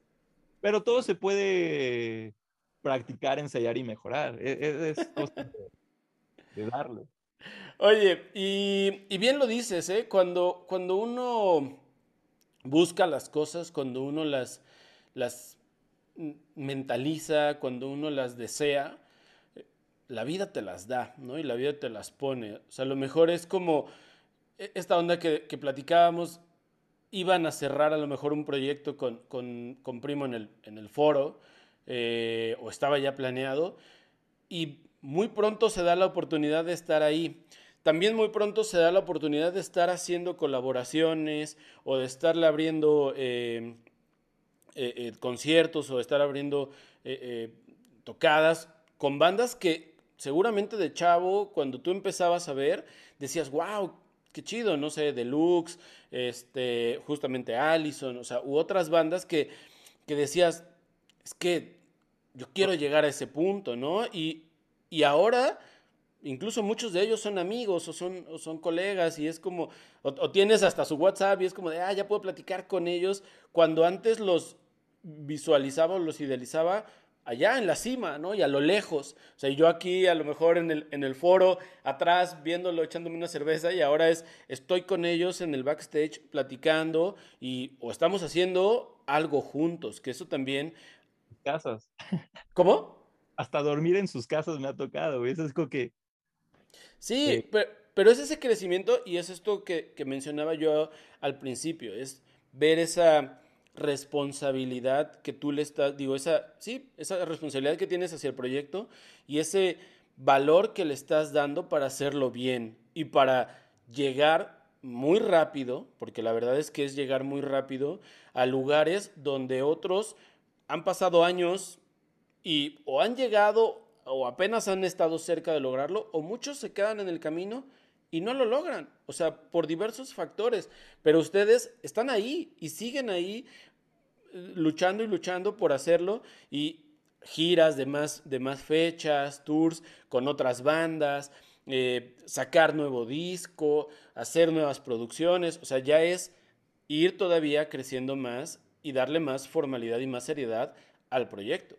Pero todo se puede practicar, ensayar y mejorar. E, e, es, cosa de, darle. Oye, y, bien lo dices, ¿eh? Cuando, cuando uno busca las cosas, cuando uno las, las mentaliza, cuando uno las desea, la vida te las da, ¿no? Y la vida te las pone. O sea, lo mejor es como e, esta onda que, platicábamos, iban a cerrar a lo mejor un proyecto con, con, Primo en el, en el foro, eh, o estaba ya planeado, y muy pronto se da la oportunidad de estar ahí. También muy pronto se da la oportunidad de estar haciendo colaboraciones o de estarle abriendo eh, eh, conciertos o de estar abriendo tocadas con bandas que seguramente de chavo, cuando tú empezabas a ver, decías, wow, qué chido, no sé, Deluxe, este, justamente Allison, o sea, u otras bandas que, que decías, es que yo quiero llegar a ese punto, ¿no? Y, y ahora incluso muchos de ellos son amigos o son, son colegas y es como, o, tienes hasta su WhatsApp y es como de, ah, ya puedo platicar con ellos, cuando antes los visualizaba o los idealizaba allá en la cima, ¿no? Y a lo lejos. O sea, yo aquí a lo mejor en el, en el foro, atrás, viéndolo, echándome una cerveza y ahora es, estoy con ellos en el backstage platicando y o estamos haciendo algo juntos, que eso también... Casas. ¿Cómo? Hasta dormir en sus casas me ha tocado, Eso es como que Sí, pero, es ese crecimiento y es esto que, mencionaba yo al principio, es ver esa responsabilidad que tú le estás, digo, esa, sí, esa responsabilidad que tienes hacia el proyecto y ese valor que le estás dando para hacerlo bien y para llegar muy rápido, porque la verdad es que es llegar muy rápido a lugares donde otros han pasado años y o han llegado o apenas han estado cerca de lograrlo, o muchos se quedan en el camino y no lo logran, o sea, por diversos factores, pero ustedes están ahí y siguen ahí eh, luchando y luchando por hacerlo y giras de más, de más fechas, tours con otras bandas, eh, sacar nuevo disco, hacer nuevas producciones, o sea, ya es ir todavía creciendo más y darle más formalidad y más seriedad al proyecto.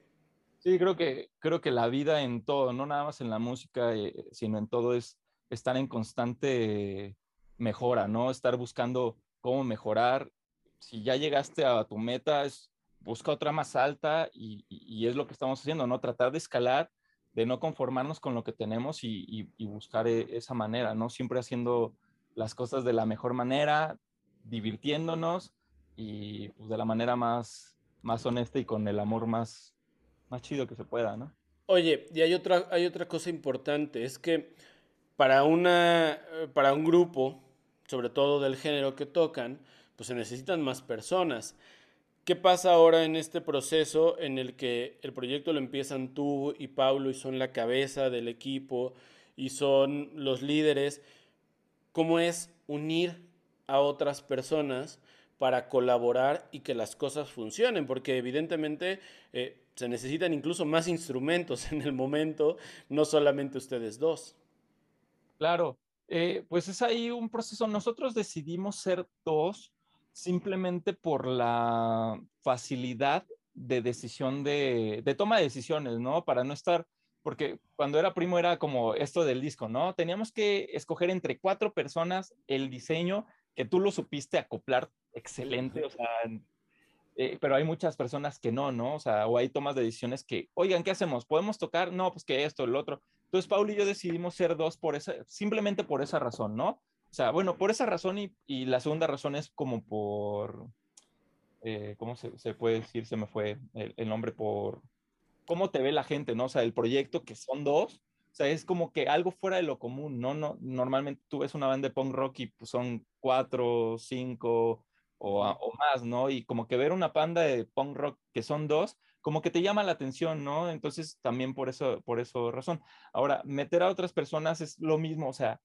Sí, creo que, creo que la vida en todo, no nada más en la música, eh, sino en todo es estar en constante mejora, ¿no? Estar buscando cómo mejorar. Si ya llegaste a tu meta, es, busca otra más alta y, y, es lo que estamos haciendo, ¿no? Tratar de escalar, de no conformarnos con lo que tenemos y, y buscar e, esa manera, ¿no? Siempre haciendo las cosas de la mejor manera, divirtiéndonos y pues, de la manera más, más honesta y con el amor más, más chido que se pueda, ¿no? Oye, y hay otra, hay otra cosa importante, es que para, una, eh, para un grupo, sobre todo del género que tocan, pues se necesitan más personas. ¿Qué pasa ahora en este proceso en el que el proyecto lo empiezan tú y Pablo y son la cabeza del equipo y son los líderes? ¿Cómo es unir a otras personas para colaborar y que las cosas funcionen? Porque evidentemente eh, se necesitan incluso más instrumentos en el momento, no solamente ustedes dos. Claro, eh, pues es ahí un proceso. Nosotros decidimos ser dos simplemente por la facilidad de decisión de, de toma de decisiones, ¿no? Para no estar, porque cuando era primo era como esto del disco, ¿no? Teníamos que escoger entre cuatro personas el diseño que tú lo supiste acoplar excelente, o sea, eh, pero hay muchas personas que no, ¿no? O sea, o hay tomas de decisiones que, oigan, ¿qué hacemos? ¿Podemos tocar? No, pues que esto, el otro. Entonces, Paul y yo decidimos ser dos por esa, simplemente por esa razón, ¿no? O sea, bueno, por esa razón y, y la segunda razón es como por, eh, ¿cómo se, puede decir? Se me fue el, el, nombre por, ¿cómo te ve la gente, ¿no? O sea, el proyecto que son dos, o sea, es como que algo fuera de lo común, ¿no? no normalmente tú ves una banda de punk rock y pues, son cuatro, cinco, o, más, ¿no? Y como que ver una panda de punk rock que son dos, como que te llama la atención, ¿no? Entonces también por eso, por eso razón. Ahora, meter a otras personas es lo mismo, o sea,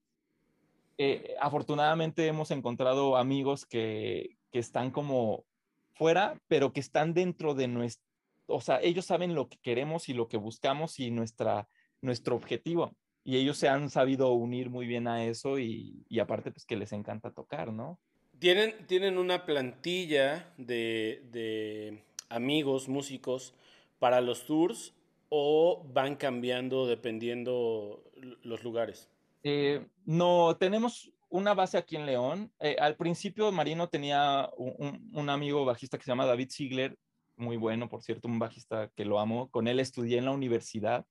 eh, afortunadamente hemos encontrado amigos que, que están como fuera, pero que están dentro de nuestro, o sea, ellos saben lo que queremos y lo que buscamos y nuestra, nuestro objetivo. Y ellos se han sabido unir muy bien a eso y, y aparte pues que les encanta tocar, ¿no? ¿Tienen, una plantilla de, amigos, músicos para los tours o van cambiando dependiendo los lugares? Eh, no, tenemos una base aquí en León. Eh, al principio Marino tenía un, amigo bajista que se llama David Ziegler, muy bueno, por cierto, un bajista que lo amo. Con él estudié en la universidad.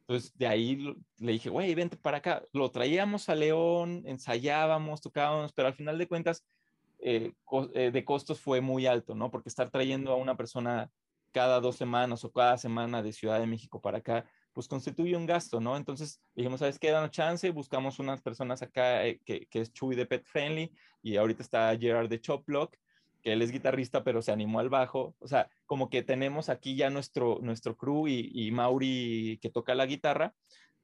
Entonces de ahí le dije, güey, vente para acá. Lo traíamos a León, ensayábamos, tocábamos, pero al final de cuentas eh, eh, de costos fue muy alto, ¿no? Porque estar trayendo a una persona cada dos semanas o cada semana de Ciudad de México para acá, pues constituye un gasto, ¿no? Entonces dijimos, ¿sabes qué? Danos chance, buscamos unas personas acá eh, que, es Chuy de Pet Friendly y ahorita está Gerard de Choplock, que él es guitarrista, pero se animó al bajo. O sea, como que tenemos aquí ya nuestro, nuestro crew y, y Mauri que toca la guitarra.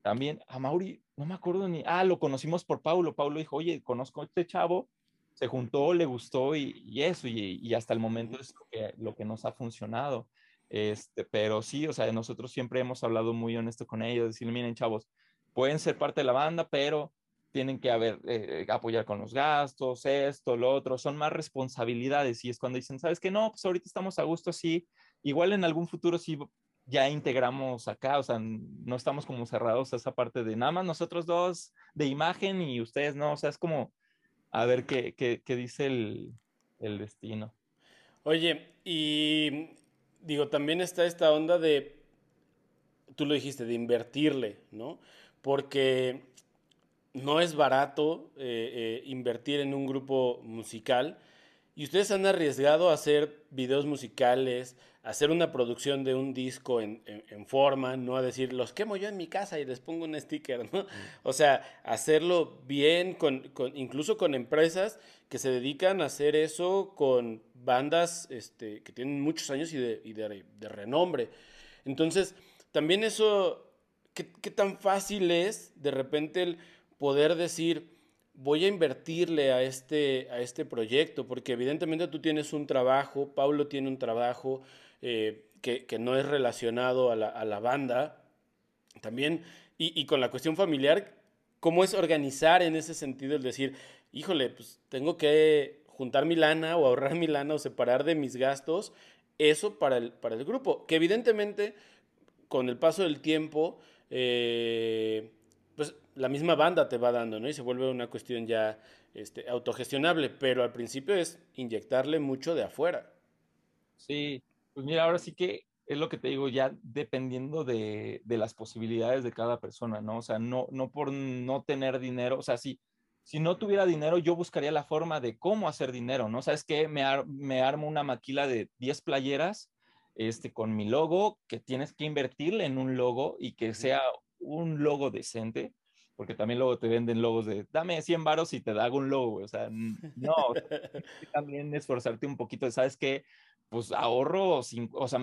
También a Mauri, no me acuerdo ni, ah, lo conocimos por Paulo. Paulo dijo, oye, conozco a este chavo, se juntó, le gustó y, eso, y, hasta el momento es lo que, lo que nos ha funcionado. Este, pero sí, o sea, nosotros siempre hemos hablado muy honesto con ellos, decirle, miren, chavos, pueden ser parte de la banda, pero tienen que haber, eh, apoyar con los gastos, esto, lo otro, son más responsabilidades y es cuando dicen, ¿sabes qué? No, pues ahorita estamos a gusto así, igual en algún futuro sí ya integramos acá, o sea, no estamos como cerrados a esa parte de nada más nosotros dos de imagen y ustedes no, o sea, es como a ver qué, qué, qué dice el, el destino. Oye, y digo, también está esta onda de, tú lo dijiste, de invertirle, ¿no? Porque no es barato eh, eh, invertir en un grupo musical y ustedes han arriesgado a hacer videos musicales, hacer una producción de un disco en, forma, no a decir, los quemo yo en mi casa y les pongo un sticker, ¿no? O sea, hacerlo bien, con, incluso con empresas que se dedican a hacer eso con bandas este, que tienen muchos años y de, y de, de renombre. Entonces, también eso, ¿qué, ¿qué, tan fácil es de repente el poder decir, voy a invertirle a este, a este proyecto? Porque evidentemente tú tienes un trabajo, Pablo tiene un trabajo eh, que, no es relacionado a la, banda. También, y, y con la cuestión familiar, ¿cómo es organizar en ese sentido el decir, híjole, pues tengo que juntar mi lana o ahorrar mi lana o separar de mis gastos, eso para el, para el grupo, que evidentemente con el paso del tiempo, eh, pues la misma banda te va dando, ¿no? Y se vuelve una cuestión ya este, autogestionable, pero al principio es inyectarle mucho de afuera. Sí, pues mira, ahora sí que es lo que te digo, ya dependiendo de, de las posibilidades de cada persona, ¿no? O sea, no, no por no tener dinero, o sea, sí, si no tuviera dinero, yo buscaría la forma de cómo hacer dinero, ¿no? ¿Sabes qué? Me, me armo una maquila de 10 playeras este, con mi logo, que tienes que invertirle en un logo y que sea un logo decente, porque también luego te venden logos de, dame 100 varos y te da un logo, o sea, no, también esforzarte un poquito, ¿sabes qué? Pues ahorro, o sea,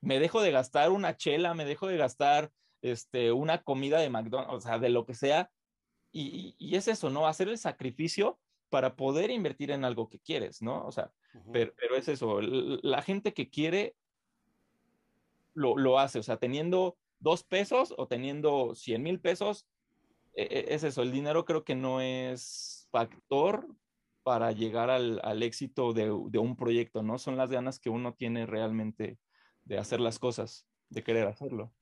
me dejo de gastar una chela, me dejo de gastar este, una comida de McDonald's, o sea, de lo que sea, y, es eso, ¿no? Hacer el sacrificio para poder invertir en algo que quieres, ¿no? O sea, pero, es eso, la gente que quiere lo, lo, hace, o sea, teniendo dos pesos o teniendo 100 mil pesos, e, e, es eso, el dinero creo que no es factor para llegar al, éxito de, un proyecto, ¿no? Son las ganas que uno tiene realmente de hacer las cosas, de querer hacerlo.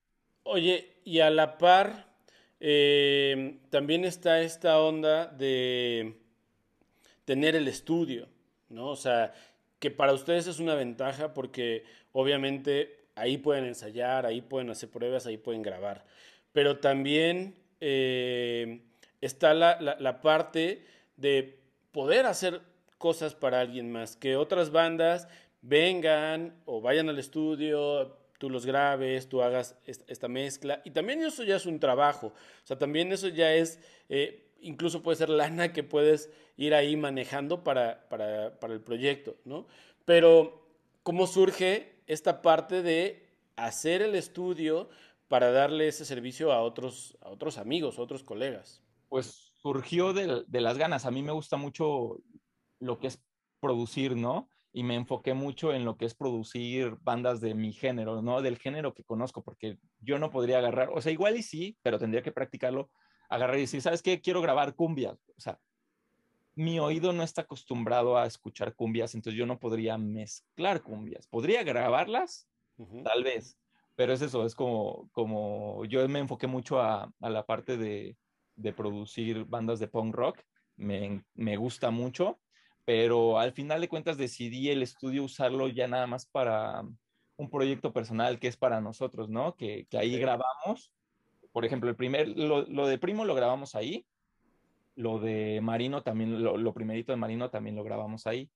Oye, y a la par, eh, también está esta onda de tener el estudio, ¿no? O sea, que para ustedes es una ventaja porque obviamente ahí pueden ensayar, ahí pueden hacer pruebas, ahí pueden grabar. Pero también eh, está la, parte de poder hacer cosas para alguien más, que otras bandas vengan o vayan al estudio, tú los grabes, tú hagas esta mezcla. Y también eso ya es un trabajo. O sea, también eso ya es, eh, incluso puede ser lana que puedes ir ahí manejando para, para, para el proyecto, ¿no? Pero, ¿cómo surge esta parte de hacer el estudio para darle ese servicio a otros, a otros amigos, a otros colegas? Pues surgió de, de las ganas. A mí me gusta mucho lo que es producir, ¿no? y me enfoqué mucho en lo que es producir bandas de mi género, ¿no? Del género que conozco, porque yo no podría agarrar, o sea, igual y sí, pero tendría que practicarlo, agarrar y decir, ¿sabes qué? Quiero grabar cumbias. O sea, mi oído no está acostumbrado a escuchar cumbias, entonces yo no podría mezclar cumbias. ¿Podría grabarlas? Tal vez, pero es eso, es como, como yo me enfoqué mucho a, a la parte de, de, producir bandas de punk rock, me, me gusta mucho pero al final de cuentas decidí el estudio usarlo ya nada más para un proyecto personal que es para nosotros, ¿no? Que, que ahí grabamos, por ejemplo, el primer, lo, lo, de Primo lo grabamos ahí, lo de Marino también, lo, lo primerito de Marino también lo grabamos ahí.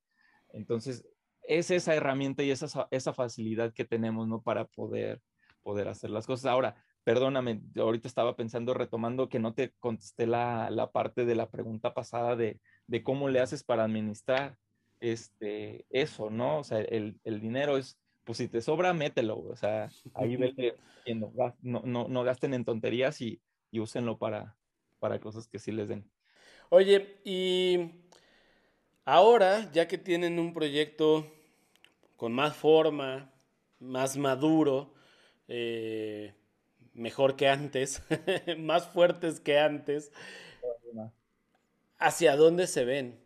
Entonces, es esa herramienta y esa, esa facilidad que tenemos, ¿no? Para poder, poder hacer las cosas. Ahora, perdóname, ahorita estaba pensando, retomando que no te contesté la, la parte de la pregunta pasada de, de, cómo le haces para administrar este, eso, ¿no? O sea, el, el dinero es, pues si te sobra, mételo, o sea, ahí vete, no, no, no gasten en tonterías y, y úsenlo para, para cosas que sí les den. Oye, y ahora, ya que tienen un proyecto con más forma, más maduro, eh, mejor que antes, más fuertes que antes, ¿hacia dónde se ven?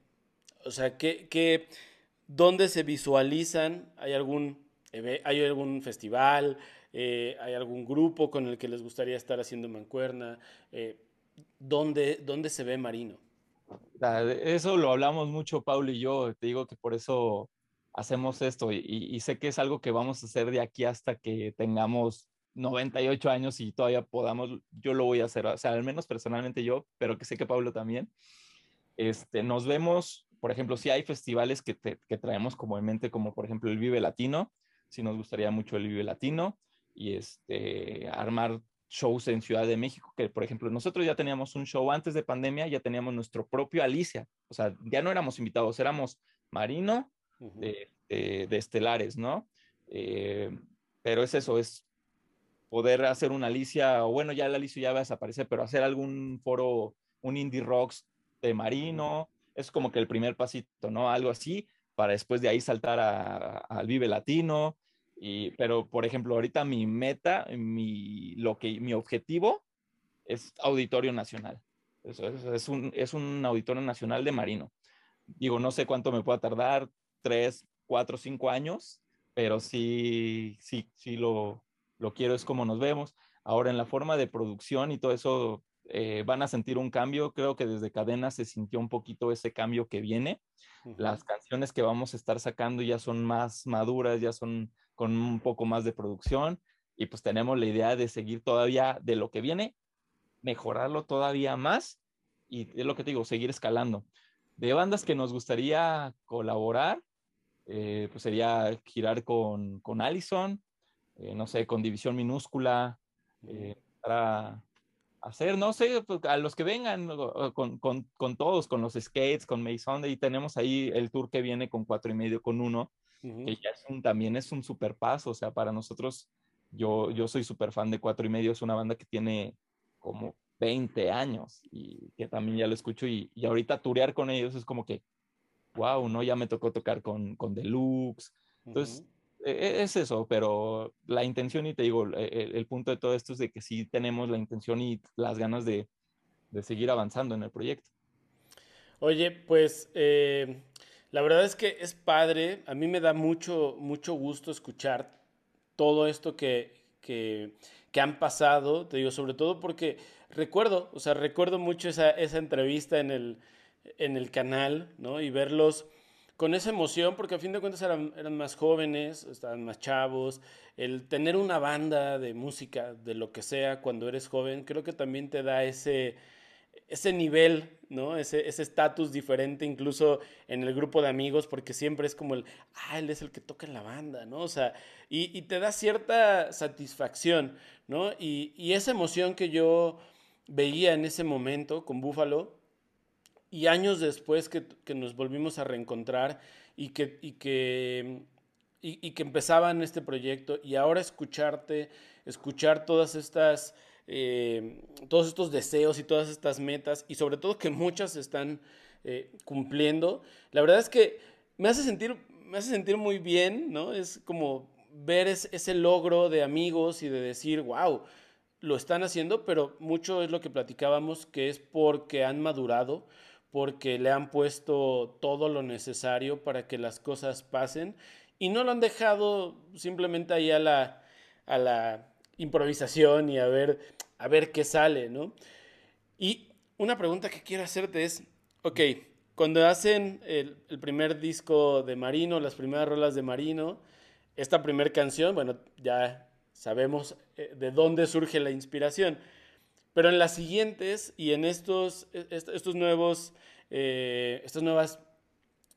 O sea, ¿qué, qué, ¿dónde se visualizan? ¿Hay algún, hay algún festival? Eh, ¿Hay algún grupo con el que les gustaría estar haciendo mancuerna? Eh, ¿dónde, ¿Dónde se ve Marino? Eso lo hablamos mucho, Paulo y yo. Te digo que por eso hacemos esto y, y, sé que es algo que vamos a hacer de aquí hasta que tengamos 98 años y todavía podamos, yo lo voy a hacer, o sea, al menos personalmente yo, pero que sé que Pablo también. Este, nos vemos, por ejemplo, si hay festivales que, te, que traemos como en mente, como por ejemplo el Vive Latino, si nos gustaría mucho el Vive Latino y este, armar shows en Ciudad de México, que por ejemplo nosotros ya teníamos un show antes de pandemia, ya teníamos nuestro propio Alicia, o sea, ya no éramos invitados, éramos Marino uh -huh. de, de, de, Estelares, ¿no? Eh, pero es eso, es poder hacer una Alicia, o bueno, ya la Alicia ya va a desaparecer, pero hacer algún foro, un indie rocks de Marino, es como que el primer pasito, ¿no? Algo así, para después de ahí saltar al Vive Latino, y, pero, por ejemplo, ahorita mi meta, mi, lo que, mi objetivo es Auditorio Nacional. Es, un, es un Auditorio Nacional de Marino. Digo, no sé cuánto me pueda tardar, tres, cuatro, cinco años, pero sí, sí, sí lo, lo quiero, es como nos vemos. Ahora, en la forma de producción y todo eso, eh, van a sentir un cambio. Creo que desde Cadena se sintió un poquito ese cambio que viene. Uh -huh. Las canciones que vamos a estar sacando ya son más maduras, ya son con un poco más de producción y pues tenemos la idea de seguir todavía de lo que viene, mejorarlo todavía más y es lo que te digo, seguir escalando. De bandas que nos gustaría colaborar, eh, pues sería girar con, con Allison, eh, no sé, con División Minúscula, eh, para hacer, no sé, pues, a los que vengan, con, con, con, todos, con los skates, con Mason, y tenemos ahí el tour que viene con cuatro y medio, con uno, uh -huh. que ya es un, también es un super paso, o sea, para nosotros, yo, yo soy súper fan de cuatro y medio, es una banda que tiene como 20 años y que también ya lo escucho y, y ahorita turear con ellos es como que, wow, ¿no? Ya me tocó tocar con, con Deluxe, entonces... Uh -huh es eso, pero la intención, y te digo, el, el, punto de todo esto es de que sí tenemos la intención y las ganas de, de seguir avanzando en el proyecto. Oye, pues eh, la verdad es que es padre, a mí me da mucho, mucho gusto escuchar todo esto que, que, que han pasado, te digo, sobre todo porque recuerdo, o sea, recuerdo mucho esa, esa entrevista en el, en el canal, ¿no? Y verlos con esa emoción, porque a fin de cuentas eran, más jóvenes, estaban más chavos. El tener una banda de música, de lo que sea, cuando eres joven, creo que también te da ese, ese nivel, ¿no? Ese estatus diferente, incluso en el grupo de amigos, porque siempre es como el, ah, él es el que toca en la banda, ¿no? O sea, y, y te da cierta satisfacción, ¿no? Y, y esa emoción que yo veía en ese momento con Búfalo, y años después que, nos volvimos a reencontrar y que, y que, y, y, que empezaban este proyecto y ahora escucharte, escuchar todas estas, eh, todos estos deseos y todas estas metas y sobre todo que muchas están eh, cumpliendo, la verdad es que me hace sentir, me hace sentir muy bien, ¿no? Es como ver es, ese logro de amigos y de decir, wow, lo están haciendo, pero mucho es lo que platicábamos, que es porque han madurado, porque le han puesto todo lo necesario para que las cosas pasen y no lo han dejado simplemente ahí a la, a la improvisación y a ver, a ver qué sale, ¿no? Y una pregunta que quiero hacerte es, ok, cuando hacen el, el primer disco de Marino, las primeras rolas de Marino, esta primera canción, bueno, ya sabemos eh, de dónde surge la inspiración, Pero en las siguientes y en estos, e, estos nuevos, eh, estas nuevas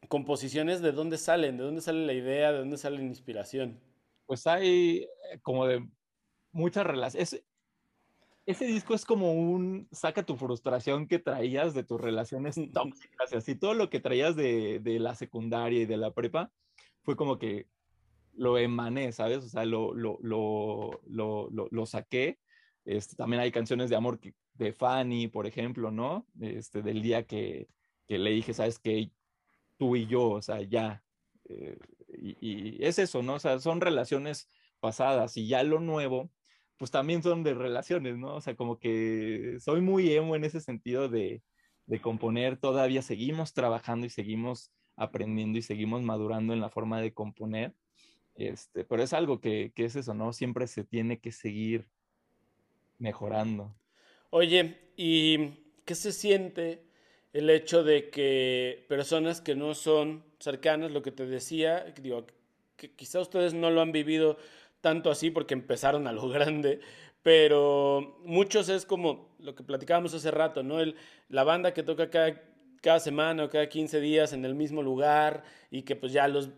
composiciones, ¿de dónde salen? ¿De dónde sale la idea? ¿De dónde sale la inspiración? Pues hay eh, como de muchas relaciones. Ese disco es como un saca tu frustración que traías de tus relaciones tóxicas y así. Todo lo que traías de, de la secundaria y de la prepa fue como que lo emané, ¿sabes? O sea, lo, lo, lo, lo saqué. Este, también hay canciones de amor de Fanny, por ejemplo, ¿no? Este, del día que, que le dije, ¿sabes qué? Tú y yo, o sea, ya. Eh, y, y, es eso, ¿no? O sea, son relaciones pasadas y ya lo nuevo, pues también son de relaciones, ¿no? O sea, como que soy muy emo en ese sentido de, de componer, todavía seguimos trabajando y seguimos aprendiendo y seguimos madurando en la forma de componer. Este, pero es algo que, que, es eso, ¿no? Siempre se tiene que seguir mejorando. Oye, ¿y qué se siente el hecho de que personas que no son cercanas, lo que te decía, digo, que quizá ustedes no lo han vivido tanto así porque empezaron a lo grande, pero muchos es como lo que platicábamos hace rato, ¿no? El, la banda que toca cada, cada semana o cada 15 días en el mismo lugar y que pues ya los,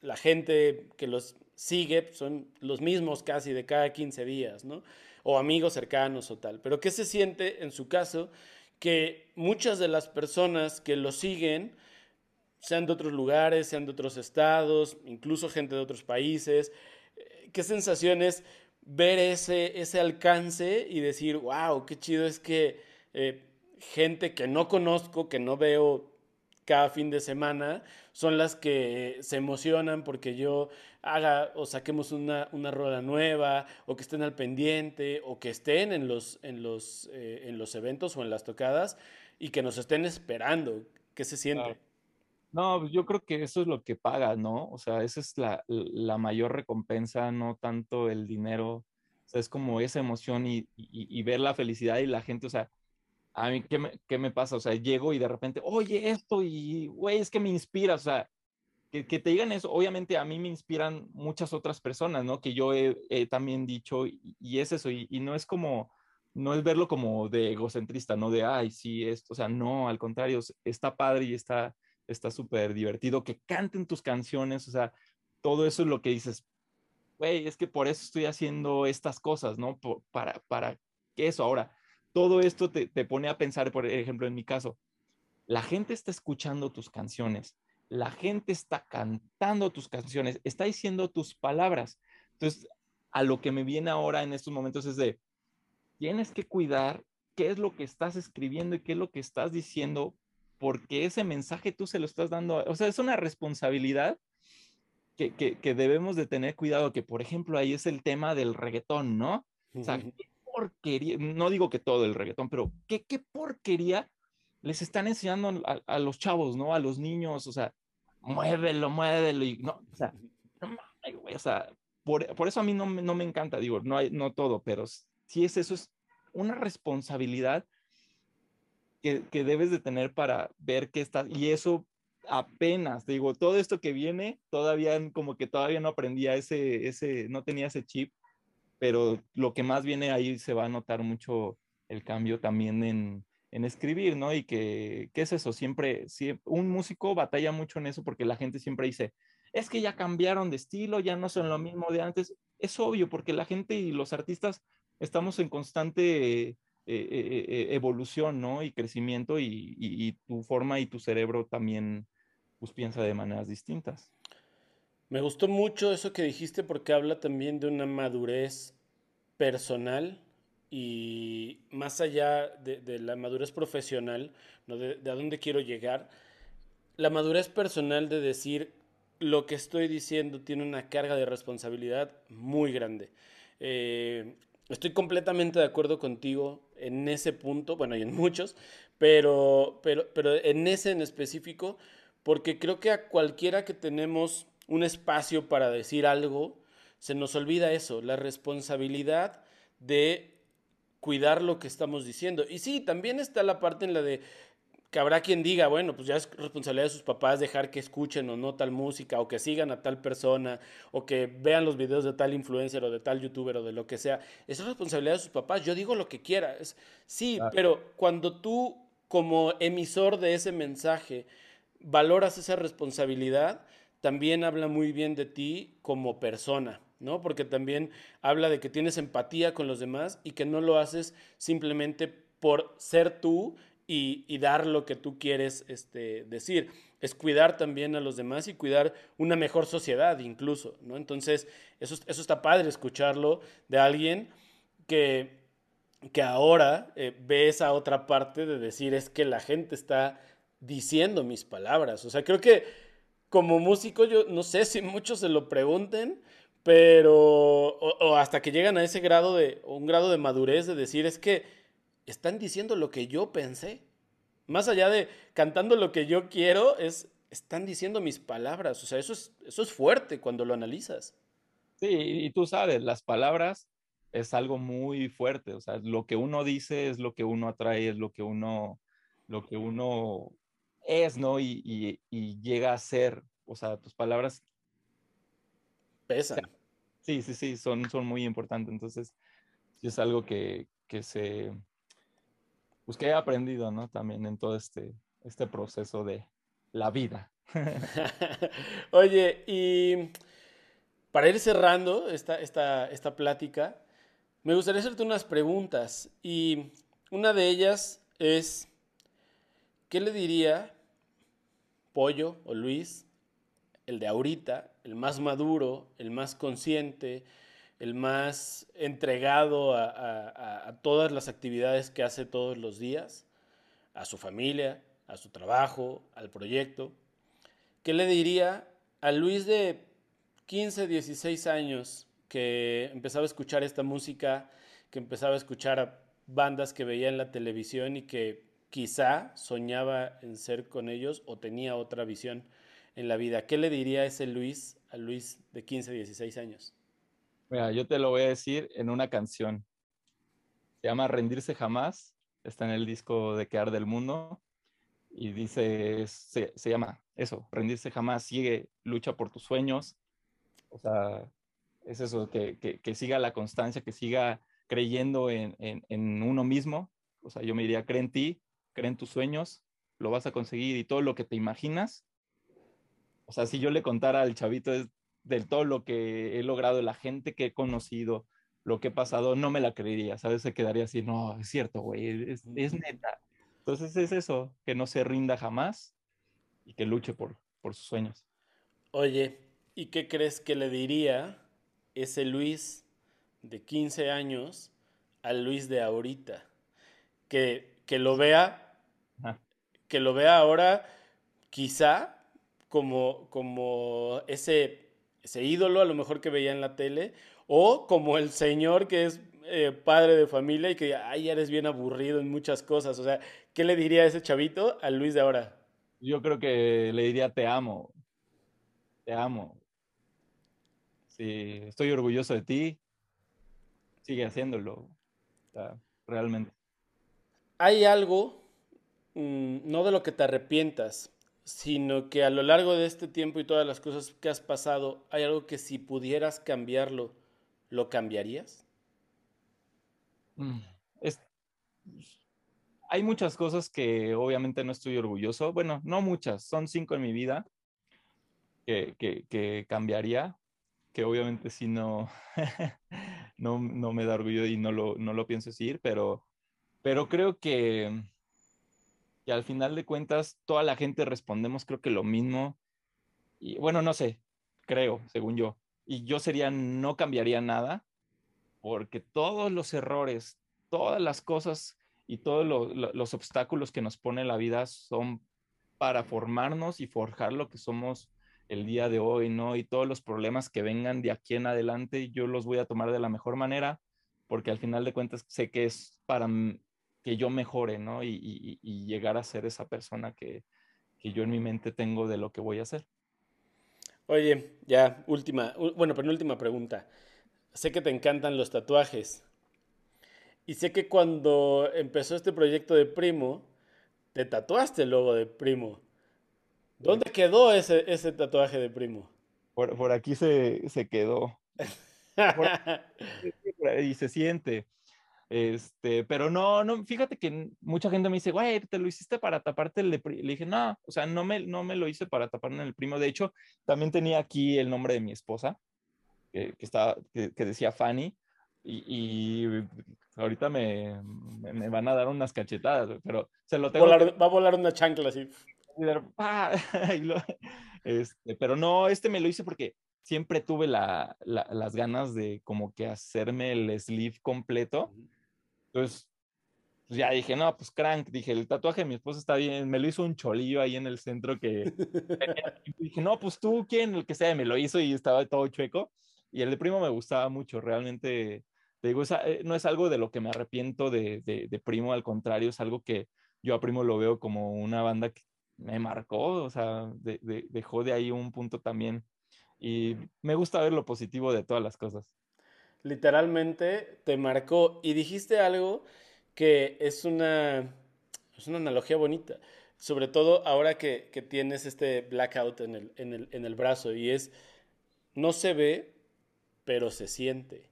la gente que los sigue son los mismos casi de cada 15 días, ¿no? O amigos cercanos o tal. Pero ¿qué se siente en su caso? Que muchas de las personas que lo siguen, sean de otros lugares, sean de otros estados, incluso gente de otros países, qué sensación es ver ese, ese alcance y decir, wow, qué chido es que eh, gente que no conozco, que no veo cada fin de semana, son las que se emocionan porque yo haga o saquemos una, una rola nueva, o que estén al pendiente, o que estén en los, en, los, eh, en los eventos o en las tocadas y que nos estén esperando. ¿Qué se siente? No, pues yo creo que eso es lo que paga, ¿no? O sea, esa es la, la mayor recompensa, no tanto el dinero. O sea, es como esa emoción y, y, y ver la felicidad y la gente, o sea, a mí, ¿qué me, ¿qué me, pasa? O sea, llego y de repente, oye, esto y, güey, es que me inspira, o sea, que, te digan eso, obviamente a mí me inspiran muchas otras personas, ¿no? Que yo he, también dicho y, y, es eso, y, no es como, no es verlo como de egocentrista, ¿no? De, ay, sí, esto, o sea, no, al contrario, está padre y está está súper divertido, que canten tus canciones, o sea, todo eso es lo que dices, güey, es que por eso estoy haciendo estas cosas, ¿no? Para, para que eso ahora, todo esto te, te pone a pensar, por ejemplo, en mi caso, la gente está escuchando tus canciones, la gente está cantando tus canciones, está diciendo tus palabras. Entonces, a lo que me viene ahora en estos momentos es de, tienes que cuidar qué es lo que estás escribiendo y qué es lo que estás diciendo porque ese mensaje tú se lo estás dando, o sea, es una responsabilidad que, que, que, debemos de tener cuidado, que por ejemplo ahí es el tema del reggaetón, ¿no? O sea, qué porquería, no digo que todo el reggaetón, pero qué, qué porquería les están enseñando a, a, los chavos, ¿no? A los niños, o sea, muévelo, muévelo, y no, o sea, no, o sea por, por, eso a mí no, no me encanta, digo, no, hay, no todo, pero sí es eso, es una responsabilidad que, que, debes de tener para ver qué está, y eso apenas, digo, todo esto que viene, todavía como que todavía no aprendía ese, ese, no tenía ese chip, pero lo que más viene ahí se va a notar mucho el cambio también en, en escribir, ¿no? Y que, ¿qué es eso? Siempre, siempre, un músico batalla mucho en eso porque la gente siempre dice, es que ya cambiaron de estilo, ya no son lo mismo de antes. Es obvio porque la gente y los artistas estamos en constante eh, eh, eh, evolución, ¿no? Y crecimiento y, y, y, tu forma y tu cerebro también pues piensa de maneras distintas. Me gustó mucho eso que dijiste porque habla también de una madurez personal y más allá de, de la madurez profesional, ¿no? de, de a dónde quiero llegar, la madurez personal de decir lo que estoy diciendo tiene una carga de responsabilidad muy grande. Eh, Estoy completamente de acuerdo contigo en ese punto, bueno, y en muchos, pero, pero, pero en ese en específico, porque creo que a cualquiera que tenemos un espacio para decir algo, se nos olvida eso, la responsabilidad de cuidar lo que estamos diciendo. Y sí, también está la parte en la de que habrá quien diga, bueno, pues ya es responsabilidad de sus papás dejar que escuchen o no tal música, o que sigan a tal persona, o que vean los videos de tal influencer o de tal youtuber o de lo que sea. Es responsabilidad de sus papás. Yo digo lo que quiera. Es, sí, pero cuando tú como emisor de ese mensaje valoras esa responsabilidad, también habla muy bien de ti como persona. ¿No? Porque también habla de que tienes empatía con los demás y que no lo haces simplemente por ser tú y, dar lo que tú quieres este, decir. Es cuidar también a los demás y cuidar una mejor sociedad incluso, ¿no? Entonces, eso, eso está padre escucharlo de alguien que, que ahora eh, ve esa otra parte de decir es que la gente está diciendo mis palabras. O sea, creo que como músico yo no sé si muchos se lo pregunten, pero o, hasta que llegan a ese grado de, un grado de madurez de decir es que están diciendo lo que yo pensé. Más allá de cantando lo que yo quiero, es, están diciendo mis palabras. O sea, eso es, eso es fuerte cuando lo analizas. Sí, y tú sabes, las palabras es algo muy fuerte. O sea, lo que uno dice es lo que uno atrae, es lo que uno, lo que uno es, ¿no? Y, y, llega a ser. O sea, tus palabras pesan. Sí, sí, sí, son, son muy importantes. Entonces, sí es algo que, que se, pues que he aprendido, ¿no? También en todo este, este proceso de la vida. Oye, y para ir cerrando esta, esta, esta plática, me gustaría hacerte unas preguntas. Y una de ellas es, ¿qué le diría Pollo o Luis, el de ahorita, el más maduro, el más consciente, el más entregado a, todas las actividades que hace todos los días, a su familia, a su trabajo, al proyecto. ¿Qué le diría a Luis de 15, 16 años que empezaba a escuchar esta música, que empezaba a escuchar a bandas que veía en la televisión y que quizá soñaba en ser con ellos o tenía otra visión en la vida? ¿Qué le diría ese Luis a Luis de 15, 16 años? Mira, yo te lo voy a decir en una canción. Se llama Rendirse Jamás. Está en el disco de Quedar del Mundo. Y dice, se, llama eso, Rendirse Jamás. Sigue, lucha por tus sueños. O sea, es eso, que, siga la constancia, que siga creyendo en, en, uno mismo. O sea, yo me diría, cree en ti, cree en tus sueños, lo vas a conseguir y todo lo que te imaginas. O sea, si yo le contara al chavito, es, del todo lo que he logrado, la gente que he conocido, lo que he pasado, no me la creería, ¿sabes? Se quedaría así, no, es cierto, güey, es, neta. Entonces es eso, que no se rinda jamás y que luche por, por sus sueños. Oye, ¿y qué crees que le diría ese Luis de 15 años al Luis de ahorita? Que, que lo vea, que lo vea ahora quizá como, como ese ese ídolo a lo mejor que veía en la tele, o como el señor que es eh, padre de familia y que, ay, eres bien aburrido en muchas cosas. O sea, ¿qué le diría a ese chavito al Luis de ahora? Yo creo que le diría, te amo, te amo. Sí, estoy orgulloso de ti, sigue haciéndolo, realmente. Hay algo, mm, no de lo que te arrepientas, sino que a lo largo de este tiempo y todas las cosas que has pasado, ¿hay algo que si pudieras cambiarlo, lo cambiarías? Mm, hay muchas cosas que obviamente no estoy orgulloso. Bueno, no muchas, son cinco en mi vida que, cambiaría, que obviamente sí no, no, no, me da orgullo y no lo, no lo pienso decir, pero, pero creo que y al final de cuentas toda la gente respondemos creo que lo mismo. Y bueno, no sé, creo, según yo. Y yo sería, no cambiaría nada, porque todos los errores, todas las cosas y todos los obstáculos que nos pone la vida son para formarnos y forjar lo que somos el día de hoy, ¿no? Y todos los problemas que vengan de aquí en adelante, yo los voy a tomar de la mejor manera, porque al final de cuentas sé que es para que yo mejore, ¿no? Y, llegar a ser esa persona que, yo en mi mente tengo de lo que voy a hacer. Oye, ya, última, bueno, penúltima pregunta. Sé que te encantan los tatuajes. Y sé que cuando empezó este proyecto de Primo, te tatuaste el logo de primo. ¿Dónde quedó ese, ese tatuaje de primo? Por, aquí se, se quedó. y se siente. Este, pero no, no, fíjate que mucha gente me dice, güey, te lo hiciste para taparte el de. Le dije, no, o sea, no me, no me lo hice para taparme el primo. De hecho, también tenía aquí el nombre de mi esposa, que, estaba, que, decía Fanny, y, ahorita me, me, van a dar unas cachetadas, pero se lo tengo. va a volar una chancla así. Este, pero no, este me lo hice porque siempre tuve la, las ganas de como que hacerme el sleeve completo. Entonces, pues ya dije, no, pues crank, dije, el tatuaje de mi esposa está bien, me lo hizo un cholillo ahí en el centro que... dije, no, pues tú, ¿quién? El que sea, me lo hizo y estaba todo chueco. Y el de primo me gustaba mucho, realmente, te digo, eh, no es algo de lo que me arrepiento de, de, de primo, al contrario, es algo que yo a primo lo veo como una banda que me marcó, o sea, dejó de ahí un punto también. Y me gusta ver lo positivo de todas las cosas. Literalmente te marcó. Y dijiste algo que es una, es una analogía bonita, sobre todo ahora que, que tienes este blackout en el, en, el, en el brazo y es, no se ve, pero se siente.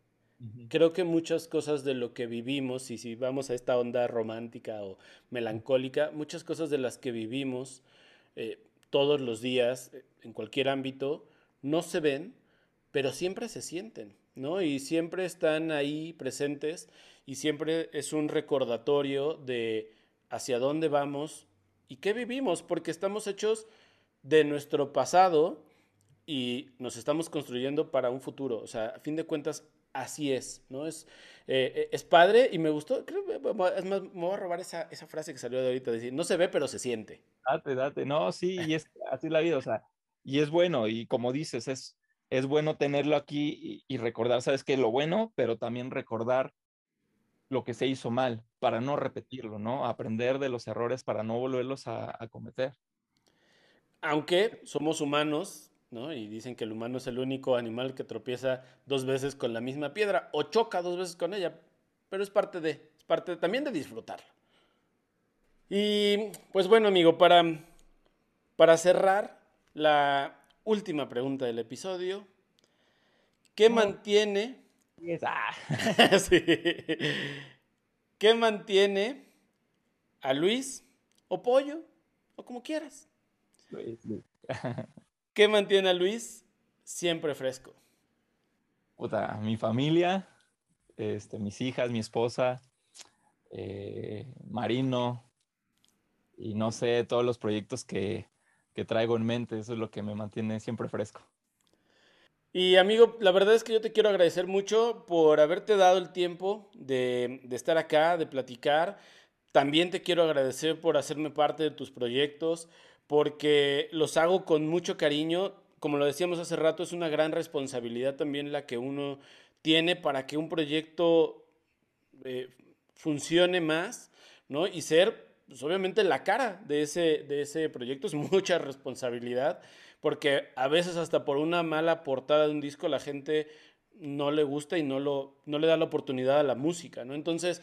Creo que muchas cosas de lo que vivimos, y si vamos a esta onda romántica o melancólica, muchas cosas de las que vivimos eh, todos los días, eh, en cualquier ámbito, no se ven, pero siempre se sienten, Y siempre están ahí presentes y siempre es un recordatorio de hacia dónde vamos y qué vivimos, porque estamos hechos de nuestro pasado y nos estamos construyendo para un futuro. O sea, a fin de cuentas, así es, ¿no? Es, eh, es padre y me gustó, creo es más, me voy a robar esa, esa, frase que salió de ahorita, decir, no se ve, pero se siente. Date, date, no, sí, y es así la vida, o sea, y es bueno, y como dices, es, es bueno tenerlo aquí y, recordar, sabes que lo bueno, pero también recordar lo que se hizo mal para no repetirlo, ¿no? Aprender de los errores para no volverlos a, cometer. Aunque somos humanos, ¿no? Y dicen que el humano es el único animal que tropieza dos veces con la misma piedra o choca dos veces con ella, pero es parte de, es parte también de disfrutarlo. Y pues bueno, amigo, para, para cerrar la última pregunta del episodio, ¿qué mantiene... ¿Qué mantiene a Luis o Pollo o como quieras? ¿Qué mantiene a Luis siempre fresco? Puta, mi familia, este, mis hijas, mi esposa, eh, Marino, y no sé, todos los proyectos que, traigo en mente, eso es lo que me mantiene siempre fresco. Y amigo, la verdad es que yo te quiero agradecer mucho por haberte dado el tiempo de, de, estar acá, de platicar. También te quiero agradecer por hacerme parte de tus proyectos, porque los hago con mucho cariño. Como lo decíamos hace rato, es una gran responsabilidad también la que uno tiene para que un proyecto eh, funcione más, ¿no? Y ser, pues, obviamente, la cara de ese, de ese proyecto es mucha responsabilidad, porque a veces hasta por una mala portada de un disco la gente no le gusta y no, lo, no le da la oportunidad a la música, ¿no? Entonces,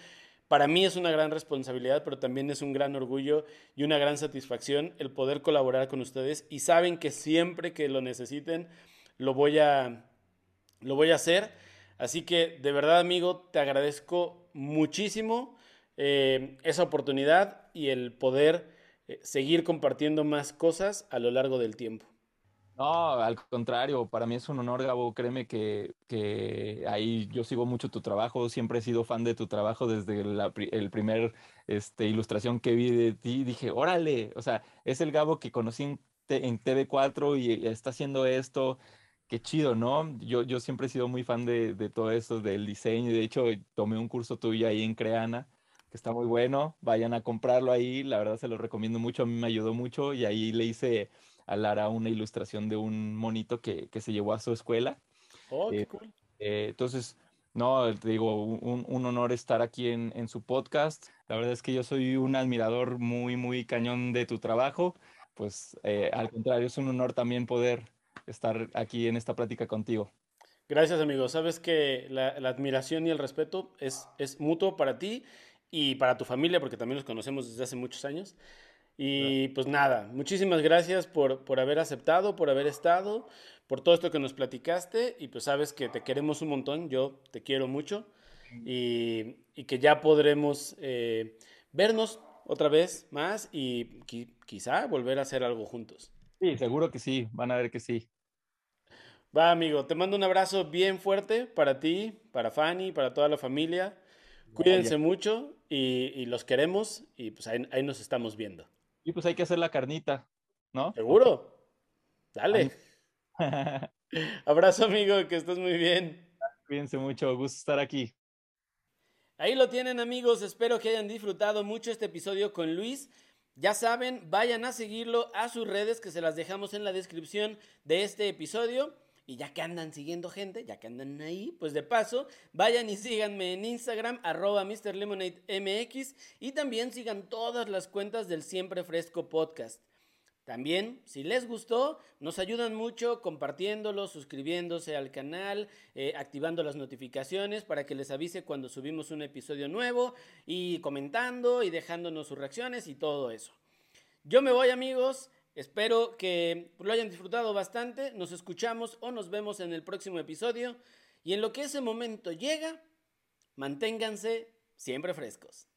para mí es una gran responsabilidad, pero también es un gran orgullo y una gran satisfacción el poder colaborar con ustedes y saben que siempre que lo necesiten lo voy a, lo voy a hacer. Así que de verdad amigo, te agradezco muchísimo eh, esa oportunidad y el poder eh, seguir compartiendo más cosas a lo largo del tiempo. No, al contrario, para mí es un honor, Gabo. Créeme que, que ahí yo sigo mucho tu trabajo, siempre he sido fan de tu trabajo desde la el primer este, ilustración que vi de ti. Dije, órale, o sea, es el Gabo que conocí en, en TV4 y, está haciendo esto. Qué chido, ¿no? Yo, yo siempre he sido muy fan de, de todo eso, del diseño. De hecho, tomé un curso tuyo ahí en Creana, que está muy bueno. Vayan a comprarlo ahí, la verdad se lo recomiendo mucho, a mí me ayudó mucho y ahí le hice a Lara una ilustración de un monito que, se llevó a su escuela. Oh, qué eh, cool. Eh, entonces, no, te digo, un, honor estar aquí en, su podcast. La verdad es que yo soy un admirador muy, muy cañón de tu trabajo. Pues eh, al contrario, es un honor también poder estar aquí en esta plática contigo. Gracias, amigo. Sabes que la, admiración y el respeto es, es mutuo para ti y para tu familia, porque también los conocemos desde hace muchos años. Y pues nada, muchísimas gracias por, por haber aceptado, por haber estado, por todo esto que nos platicaste. Y pues sabes que te queremos un montón, yo te quiero mucho. Y, y que ya podremos eh, vernos otra vez más y quizá volver a hacer algo juntos. Sí, seguro que sí, van a ver que sí. Va, amigo, te mando un abrazo bien fuerte para ti, para Fanny, para toda la familia. Cuídense mucho y, los queremos y pues ahí, nos estamos viendo. Y pues hay que hacer la carnita, ¿no? Seguro. Dale. Abrazo, amigo, que estés muy bien. Cuídense mucho, gusto estar aquí. Ahí lo tienen, amigos. Espero que hayan disfrutado mucho este episodio con Luis. Ya saben, vayan a seguirlo a sus redes que se las dejamos en la descripción de este episodio. Y ya que andan siguiendo gente, ya que andan ahí, pues de paso, vayan y síganme en Instagram, arroba MrLemonadeMX, y también sigan todas las cuentas del Siempre Fresco Podcast. También, si les gustó, nos ayudan mucho compartiéndolo, suscribiéndose al canal, eh, activando las notificaciones para que les avise cuando subimos un episodio nuevo y comentando y dejándonos sus reacciones y todo eso. Yo me voy amigos, Espero que lo hayan disfrutado bastante. Nos escuchamos o nos vemos en el próximo episodio. Y en lo que ese momento llega, manténganse siempre frescos.